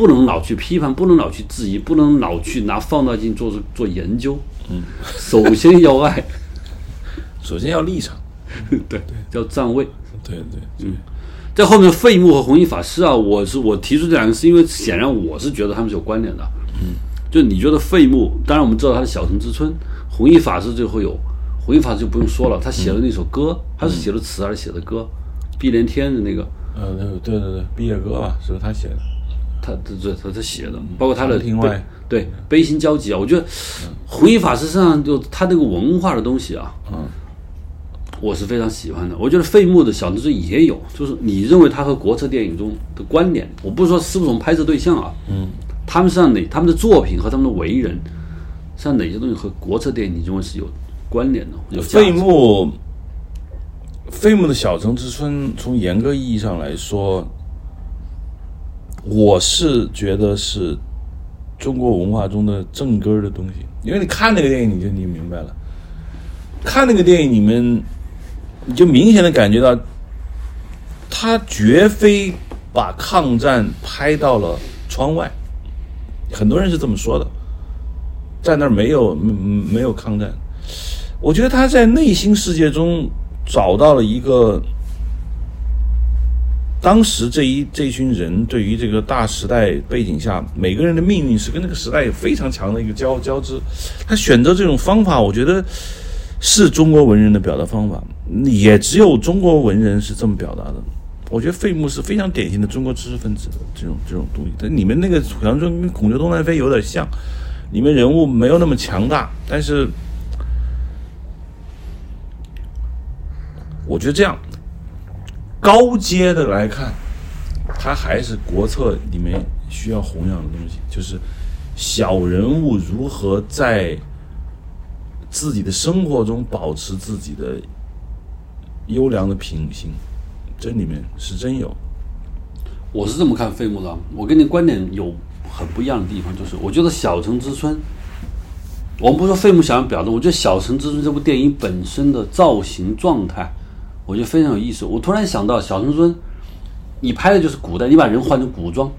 不能老去批判，不能老去质疑，不能老去拿放大镜做做研究。嗯，首先要爱，首先要立场，对，叫站位。对对，嗯，在后面废穆和弘一法师啊，我是我提出这两个，是因为显然我是觉得他们是有关联的。嗯，就你觉得费穆，当然我们知道他的小城之春，弘一法师最后有，弘一法师就不用说了，他写的那首歌，他是写的词还是写的歌？碧连天的那个，呃，对对对，毕业歌吧，是不是他写的？他这他他写的，包括他的庭外对悲心交集啊，我觉得弘一法师身上就他那个文化的东西啊，嗯，我是非常喜欢的。我觉得费穆的小城之春也有，就是你认为他和国策电影中的关联，我不是说是不是我们拍摄对象啊，嗯，他们身上哪他们的作品和他们的为人，像哪些东西和国策电影你认为是有关联的？有价值废木，废木的小城之春，从严格意义上来说，我是觉得是中国文化中的正根的东西。因为你看那个电影，你就你明白了。看那个电影，你们你就明显的感觉到，他绝非把抗战拍到了窗外。很多人是这么说的，在那儿没有没有抗战。我觉得他在内心世界中找到了一个当时这一这群人对于这个大时代背景下每个人的命运是跟那个时代有非常强的一个交交织。他选择这种方法，我觉得是中国文人的表达方法，也只有中国文人是这么表达的。我觉得费穆是非常典型的中国知识分子的这种这种东西。但你们那个好像说跟孔雀东南飞有点像，里面人物没有那么强大，但是。我觉得这样高阶的来看，它还是国策里面需要弘扬的东西，就是小人物如何在自己的生活中保持自己的优良的品行，这里面是真有。我是这么看费穆的，我跟你观点有很不一样的地方，就是我觉得《小城之春》，我们不说费穆想要表达，我觉得《小城之春》这部电影本身的造型状态。我觉得非常有意思。我突然想到，小城村，你拍的就是古代，你把人换成古装。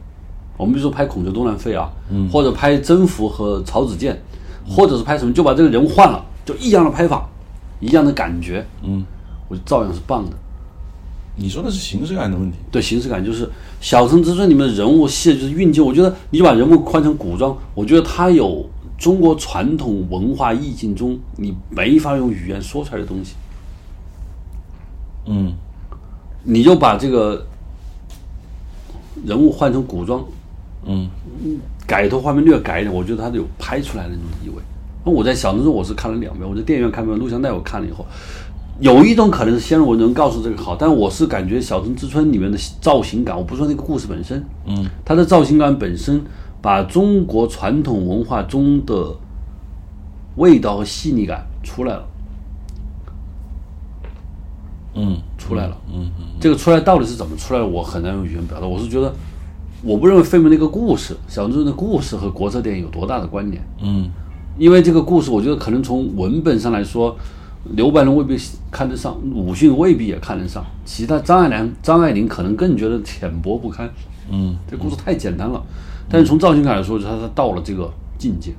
我们比如说拍《孔雀东南飞》啊，或者拍征服和曹子建，或者是拍什么，就把这个人换了，就一样的拍法，一样的感觉，嗯，我觉得照样是棒的。你说的是形式感的问题。对，形式感就是《小城之春》里面的人物戏就是运镜。我觉得你就把人物换成古装，我觉得它有中国传统文化意境中你没法用语言说出来的东西。嗯，你就把这个人物换成古装，嗯，改头换面略改一点，我觉得它有拍出来的那种意味。那我在小的时候我是看了两遍，我在电影院看遍，录像带我看了以后，有一种可能是先入为主，告诉这个好，但我是感觉《小城之春》里面的造型感，我不说那个故事本身，嗯，它的造型感本身把中国传统文化中的味道和细腻感出来了。嗯，出来了。嗯嗯，这个出来到底是怎么出来的？我很难用语言表达。我是觉得，我不认为费穆那个故事，小镇的故事和国策电影有多大的关联。嗯，因为这个故事，我觉得可能从文本上来说，刘白龙未必看得上，鲁迅未必也看得上，其他张爱良、张爱玲可能更觉得浅薄不堪。嗯，这故事太简单了。但是从造型感来说，他他到了这个境界。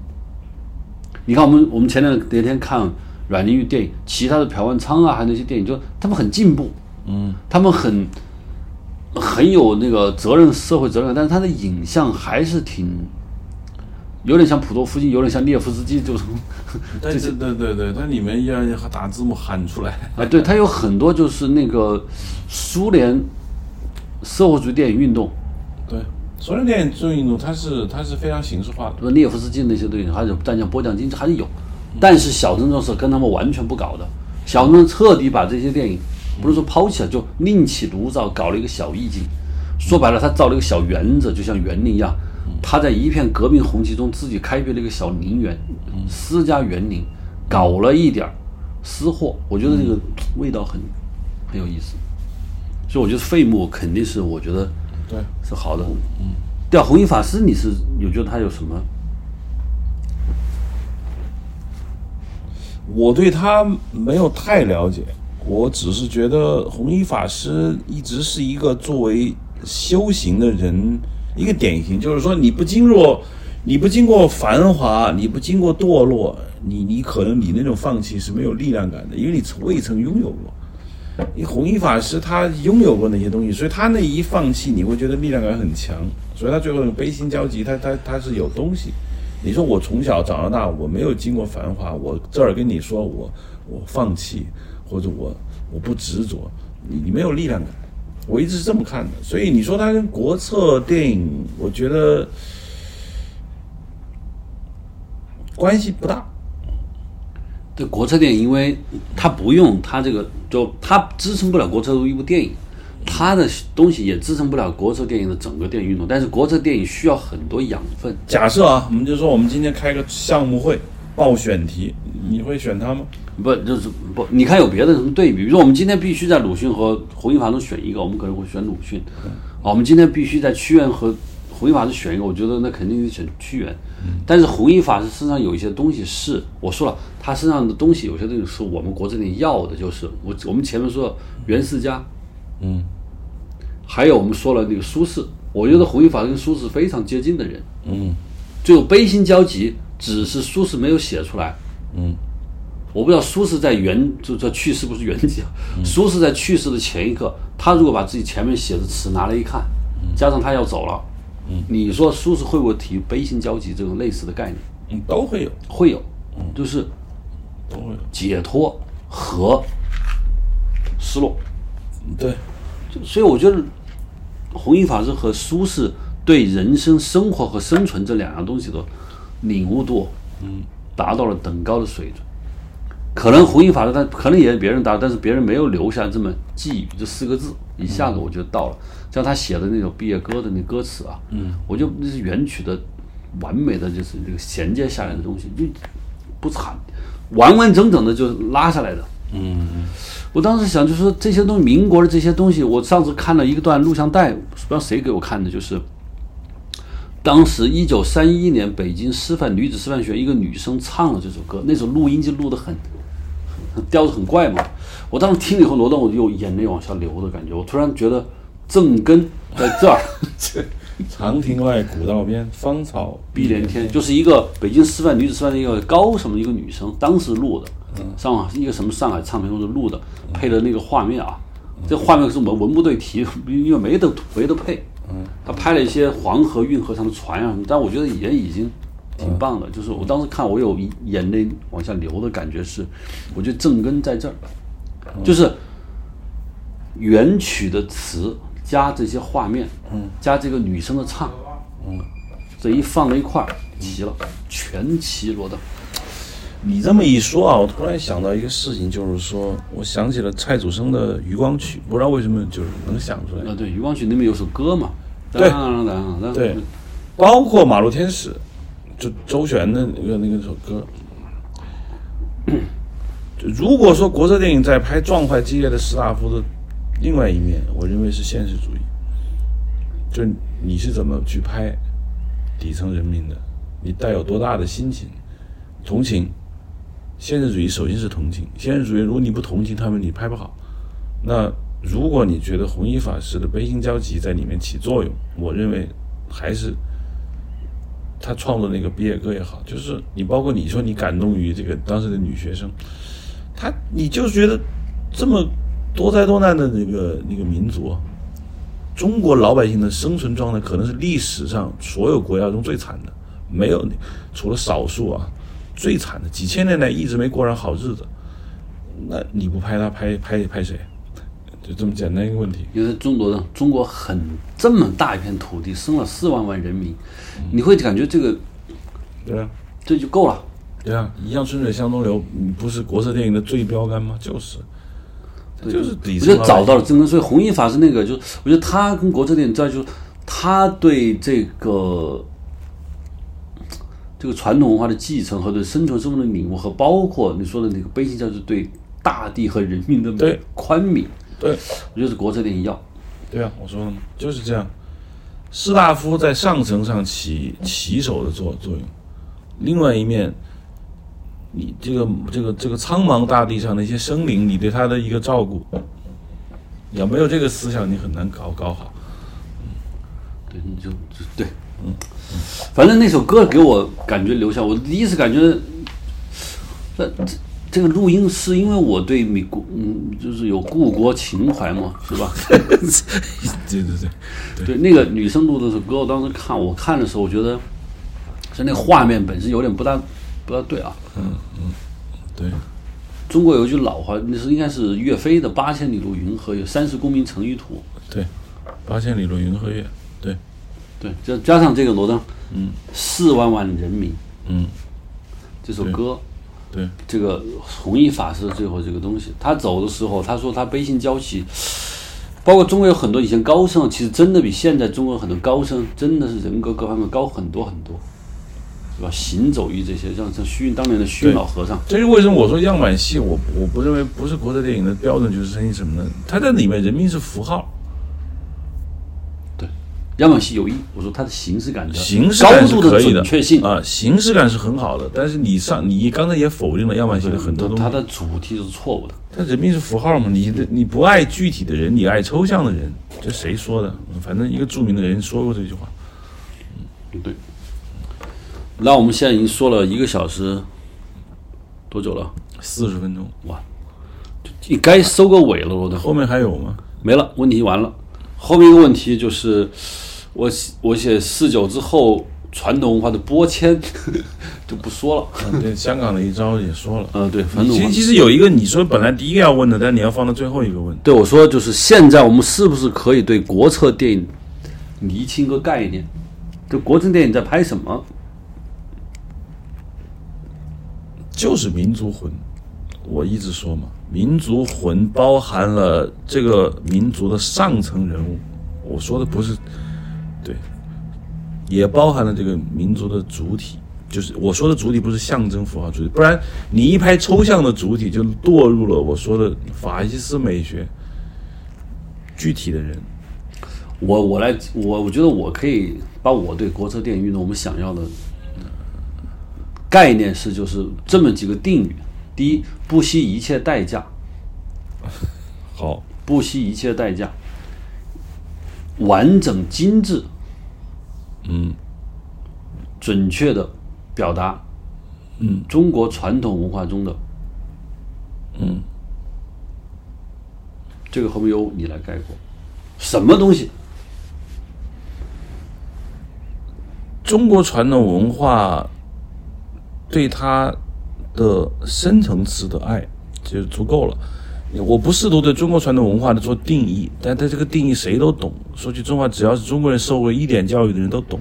你看，我们我们前两那天看。阮玲玉电影，其他的朴万昌啊，还有那些电影，就他们很进步，嗯，他们很很有那个责任，社会责任感，但是他的影像还是挺有点像普陀夫金，有点像列夫斯基，就是但是对对对，它里面要要打字幕喊出来。啊，对，它有很多就是那个苏联社会主义电影运动，对，苏联电影运动，它是它是非常形式化的。列夫斯基那些东西，还有战将波将金还是有，但是小镇庄是跟他们完全不搞的。小镇庄彻底把这些电影不是说抛弃了，就另起炉灶，搞了一个小意境。说白了，他造了一个小园子，就像园林一样。他在一片革命红旗中自己开辟了一个小陵园，私家园林，搞了一点儿私货。我觉得这个味道很很有意思。所以我觉得废幕肯定是我觉得对，是好的。嗯，对啊，红衣法师，你是有觉得他有什么？我对他没有太了解，我只是觉得红衣法师一直是一个作为修行的人一个典型，就是说你不经过你不经过繁华，你不经过堕落，你你可能你那种放弃是没有力量感的，因为你从未曾拥有过。你红衣法师他拥有过那些东西，所以他那一放弃，你会觉得力量感很强，所以他最后那个悲心交集，他他他是有东西。你说我从小长到大，我没有经过繁华，我这儿跟你说我我放弃或者我我不执着，你你没有力量感，我一直是这么看的。所以你说他跟国策电影，我觉得关系不大。对国策电影，因为它不用它这个，就它支撑不了国策一部电影，它的东西也支撑不了国策电影的整个电影运动。但是国策电影需要很多养分。假设啊，我们就说我们今天开个项目会报选题，你会选他吗？不，就是不，你看有别的什么对比？比如说我们今天必须在鲁迅和弘一法中选一个，我们可能会选鲁迅。啊，我们今天必须在屈原和弘一法师选一个，我觉得那肯定得选屈原。但是弘一法师身上有一些东西是，我说了，他身上的东西有些东西是我们国这里要的，就是我我们前面说袁世家，嗯还有我们说了那个苏轼，我觉得弘一法师跟苏轼非常接近的人。嗯最后悲心交集，只是苏轼没有写出来。嗯我不知道苏轼在元就这去世不是元节，苏轼在去世的前一刻，他如果把自己前面写的词拿来一看，加上他要走了，你说苏轼会不会提悲心交集这种类似的概念？嗯，都会有，会有，就是都会。解脱和失落。对，就所以我觉得弘一法师和苏轼对人生、生活和生存这两样东西的领悟度，嗯，达到了等高的水准。可能弘一法师他可能也是别人达，但是别人没有留下这么“寄语”这四个字，一下子我就到了。像他写的那种毕业歌的那歌词啊，嗯，我就那是原曲的完美的就是这个衔接下来的东西，就不惨，完完整整的就拉下来的。嗯我当时想，就是说这些东西，民国的这些东西，我上次看了一个段录像带，不知道谁给我看的，就是当时一九三一年北京师范女子师范学院一个女生唱了这首歌，那首录音就录的很很调子很怪嘛。我当时听了以后，罗动我就眼泪往下流的感觉，我突然觉得正根在这儿。长亭外，古道边，芳草碧连天，就是一个北京师范女子师范的一个高什么一个女生，当时录的，上海一个什么上海唱片公司录的，配的那个画面啊，这画面是我们文不对题，因为没得没得配，他拍了一些黄河、运河上的船啊什么，但我觉得也已经挺棒的，就是我当时看我有眼泪往下流的感觉是，我觉得正根在这儿，就是原曲的词加这些画面，嗯，加这个女生的唱，嗯，这一放在一块儿，齐了，全齐罗的。你这么一说啊，我突然想到一个事情，就是说，我想起了蔡祖生的《渔光曲》，不知道为什么就是能想出来。啊，对，《渔光曲》里面有首歌嘛，对当当当当对，包括《马路天使》，就周璇的那个那个首歌。就如果说国策电影在拍壮怀激烈的士大夫的另外一面，我认为是现实主义。就你是怎么去拍底层人民的，你带有多大的心情、同情。现实主义首先是同情，现实主义如果你不同情他们，你拍不好。那如果你觉得弘一法师的悲心交集在里面起作用，我认为还是他创作那个毕业歌也好，就是你包括你说你感动于这个当时的女学生，他你就觉得这么多灾多难的那个那个民族，中国老百姓的生存状态可能是历史上所有国家中最惨的，没有除了少数啊，最惨的几千年来一直没过上好日子，那你不拍他拍拍拍谁？就这么简单一个问题。因为中国的中国很这么大一片土地，生了四万万人民，你会感觉这个对啊，这就够了。对啊，一样春水向东流，不是国色电影的最标杆吗？就是，就是底层我觉得找到了真根，所以弘一法师那个，就我觉得他跟国策电影在就是他对这个这个传统文化的继承和对生存生活的领悟，和包括你说的那个悲心教，就是对大地和人民的对。宽悯，对。我觉得是国策电影要。对啊，我说了，就是这样。士大夫在上层上起起手的作作用，另外一面，你这个这个这个苍茫大地上的一些生灵，你对他的一个照顾，你要没有这个思想，你很难搞搞好。对，你就就对，嗯，反正那首歌给我感觉留下，我第一次感觉，这这这个录音是因为我对美国，嗯，就是有故国情怀嘛，是吧？对对对，对，那个女生录的这首歌，我当时看，我看的时候，我觉得是那个画面本身有点不大不大对啊。嗯嗯对，中国有一句老话，那是应该是岳飞的“八千里路云和月，三十功名尘与土对，八千里路云和月，对，”。就，加加上这个罗登，嗯，四万万人民嗯，这首歌，对，这个弘一法师最后这个东西，他走的时候，他说他悲心交集，包括中国有很多以前高僧，其实真的比现在中国很多高僧真的是人格各方面高很多很多，是吧？行走于这些，像像虚云当年的虚云老和尚，这是为什么我说样板戏，我我不认为不是国产电影的标准，就是声音什么呢？它在里面人民是符号，对，样板戏有意，我说它的形式感的形式感高度是可以准确性，啊，形式感是很好的，但是你上你刚才也否定了样板戏的很多东西它。的主题是错误的。但人民是符号嘛？你的你不爱具体的人，你爱抽象的人，这谁说的？反正一个著名的人说过这句话。对。那我们现在已经说了一个小时多久了？四十分钟，哇，你该收个尾了，罗德。后面还有吗？没了，问题完了。后面一个问题就是，我写我写四九之后传统文化的播迁就不说了。嗯对，香港的一招也说了。嗯，对，其实其实有一个，你说本来第一个要问的，但你要放到最后一个问。对我说，就是现在我们是不是可以对国策电影厘清个概念？就国策电影在拍什么？就是民族魂。我一直说嘛，民族魂包含了这个民族的上层人物。我说的不是对，也包含了这个民族的主体。就是我说的主体不是象征符号主体，不然你一拍抽象的主体，就堕入了我说的法西斯美学。具体的人，我我来，我我觉得我可以把我对国策电影运动我们想要的呃概念是，就是这么几个定语：第一，不惜一切代价，好，不惜一切代价，完整精致，嗯，准确的表达，嗯，中国传统文化中的，嗯，这个后面由你来概括，什么东西？中国传统文化对它的深层次的爱就足够了。我不试图对中国传统文化的做定义，但它这个定义谁都懂。说句真话，只要是中国人受过一点教育的人都懂，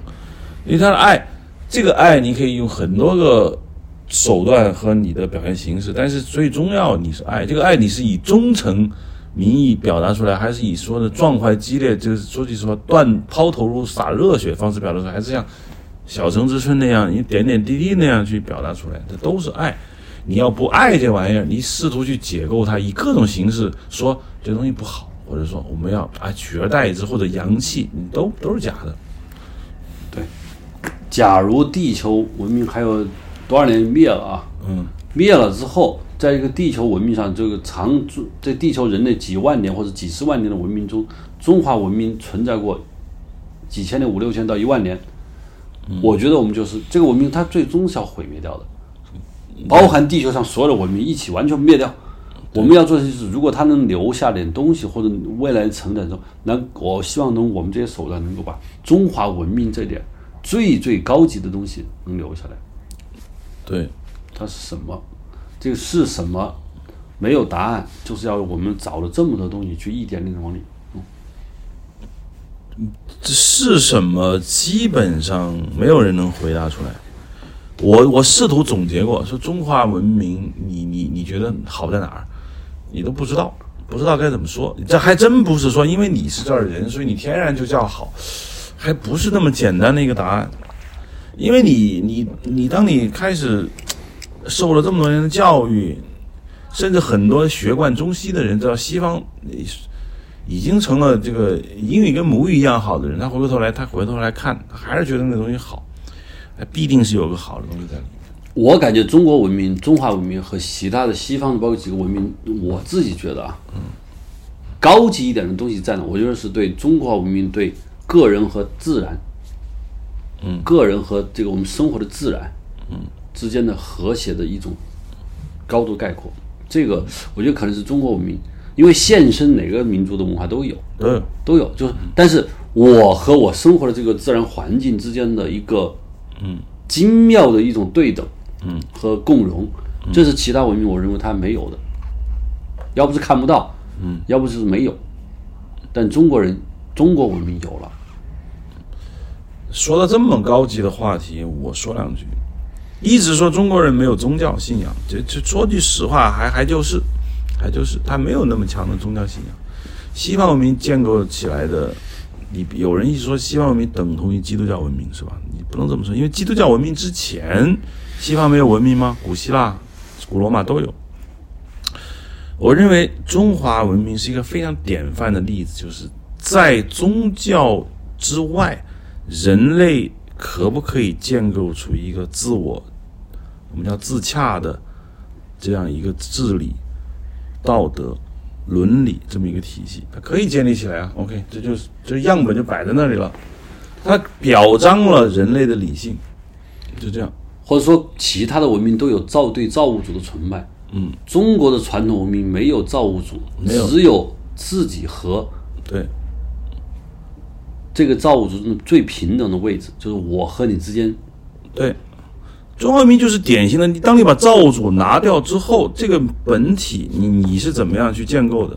因为他的爱，这个爱你可以用很多个手段和你的表现形式，但是最重要你是爱，这个爱你是以忠诚名义表达出来，还是以说的壮怀激烈，就是说句实话，断抛头颅洒热血方式表达出来，还是像小城之春那样一点点滴滴那样去表达出来，这都是爱。你要不爱这玩意儿，你试图去解构它，以各种形式说这东西不好，或者说我们要啊取而代之或者洋气，你都都是假的。对假如地球文明还有多少年灭了啊？嗯，灭了之后，在一个地球文明上，这个长住在地球人类几万年或者几十万年的文明中，中华文明存在过几千年、五六千到一万年。我觉得我们就是这个文明，它最终是要毁灭掉的，包含地球上所有的文明一起完全灭掉。我们要做的就是，如果它能留下点东西，或者未来成长中，那我希望能我们这些手段能够把中华文明这点最最高级的东西能留下来，对，它是什么？这个是什么？没有答案，就是要我们找了这么多东西去一点点的往里。嗯这是什么？基本上没有人能回答出来。我我试图总结过，说中华文明，你你你觉得好在哪儿？你都不知道，不知道该怎么说。这还真不是说因为你是这儿人，所以你天然就叫好，还不是那么简单的一个答案。因为你你你，当你开始受了这么多年的教育，甚至很多学贯中西的人知道西方已经成了这个英语跟母语一样好的人，他回过头来，他回头来看，还是觉得那东西好，必定是有个好的东西在里面。我感觉中国文明、中华文明和其他的西方的包括几个文明，我自己觉得啊，嗯，高级一点的东西在哪？我觉得是对中华文明对个人和自然，嗯，个人和这个我们生活的自然，嗯，之间的和谐的一种高度概括。这个我觉得可能是中国文明，因为现身哪个民族的文化都有，都有都有，就是但是我和我生活的这个自然环境之间的一个，嗯，精妙的一种对等。嗯，和共荣，这是其他文明我认为它没有的，要不是看不到，嗯，要不就是没有，但中国人中国文明有了。说到这么高级的话题，我说两句，一直说中国人没有宗教信仰，这这说句实话，还还就是，还就是他没有那么强的宗教信仰。西方文明建构起来的，你有人一说西方文明等同于基督教文明是吧？你不能这么说，因为基督教文明之前。西方没有文明吗？古希腊、古罗马都有。我认为中华文明是一个非常典范的例子，就是在宗教之外，人类可不可以建构出一个自我，我们叫自洽的这样一个治理、道德、伦理这么一个体系？它可以建立起来啊。OK，这就是这样本就摆在那里了，它表彰了人类的理性，就这样。或者说，其他的文明都有造对造物主的崇拜。嗯，中国的传统文明没有造物主，没有，只有自己和对这个造物主最平等的位置，就是我和你之间。对，中华文明就是典型的，你当你把造物主拿掉之后，这个本体你你是怎么样去建构的？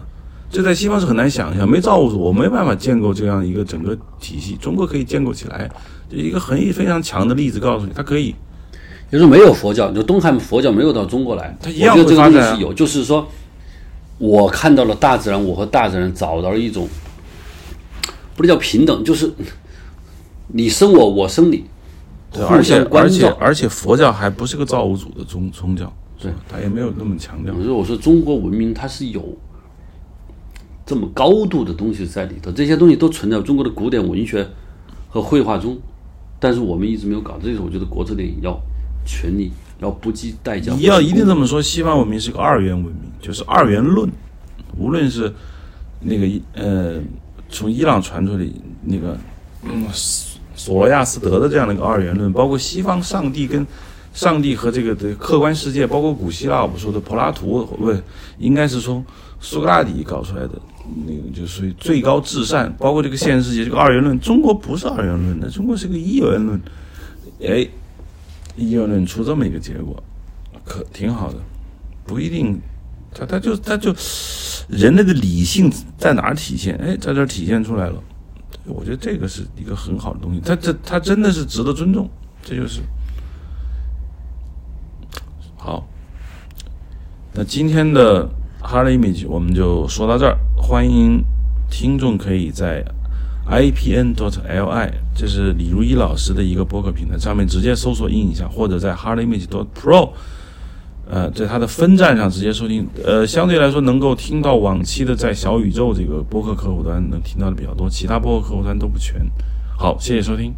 这在西方是很难想象，没造物主，我没办法建构这样一个整个体系。中国可以建构起来，就一个很非常强的例子，告诉你，它可以。就是没有佛教，就东汉佛教没有到中国来，我觉得这个东西是有。就是说，我看到了大自然，我和大自然找到了一种，不是叫平等，就是你生我，我生你，而且而且而且佛教还不是个造物主的宗宗教，对，他也没有那么强调。我说我说中国文明它是有这么高度的东西在里头，这些东西都存在中国的古典文学和绘画中，但是我们一直没有搞。这是我觉得国策电影要。全力要不计代价。你要一定这么说，西方文明是个二元文明，就是二元论。无论是那个呃，从伊朗传出的那个嗯索罗亚斯德的这样的一个二元论，包括西方上帝跟上帝和这个的客观世界，包括古希腊我们说的柏拉图，不应该是从苏格拉底搞出来的那个，就属于最高至善。包括这个现实世界，这个二元论，中国不是二元论的，中国是个一元论。哎。一元论出这么一个结果，可挺好的，不一定，他他就他就人类的理性在哪儿体现？哎，在这儿体现出来了。我觉得这个是一个很好的东西，他这他真的是值得尊重，这就是好。那今天的 Hard Image 我们就说到这儿，欢迎听众可以在。ipn.dot.li，这是李如一老师的一个博客平台，上面直接搜索印象，或者在 hardimage.dot.pro，呃，在它的分站上直接收听。呃，相对来说能够听到往期的在小宇宙这个播客客户端能听到的比较多，其他播客客户端都不全。好，谢谢收听。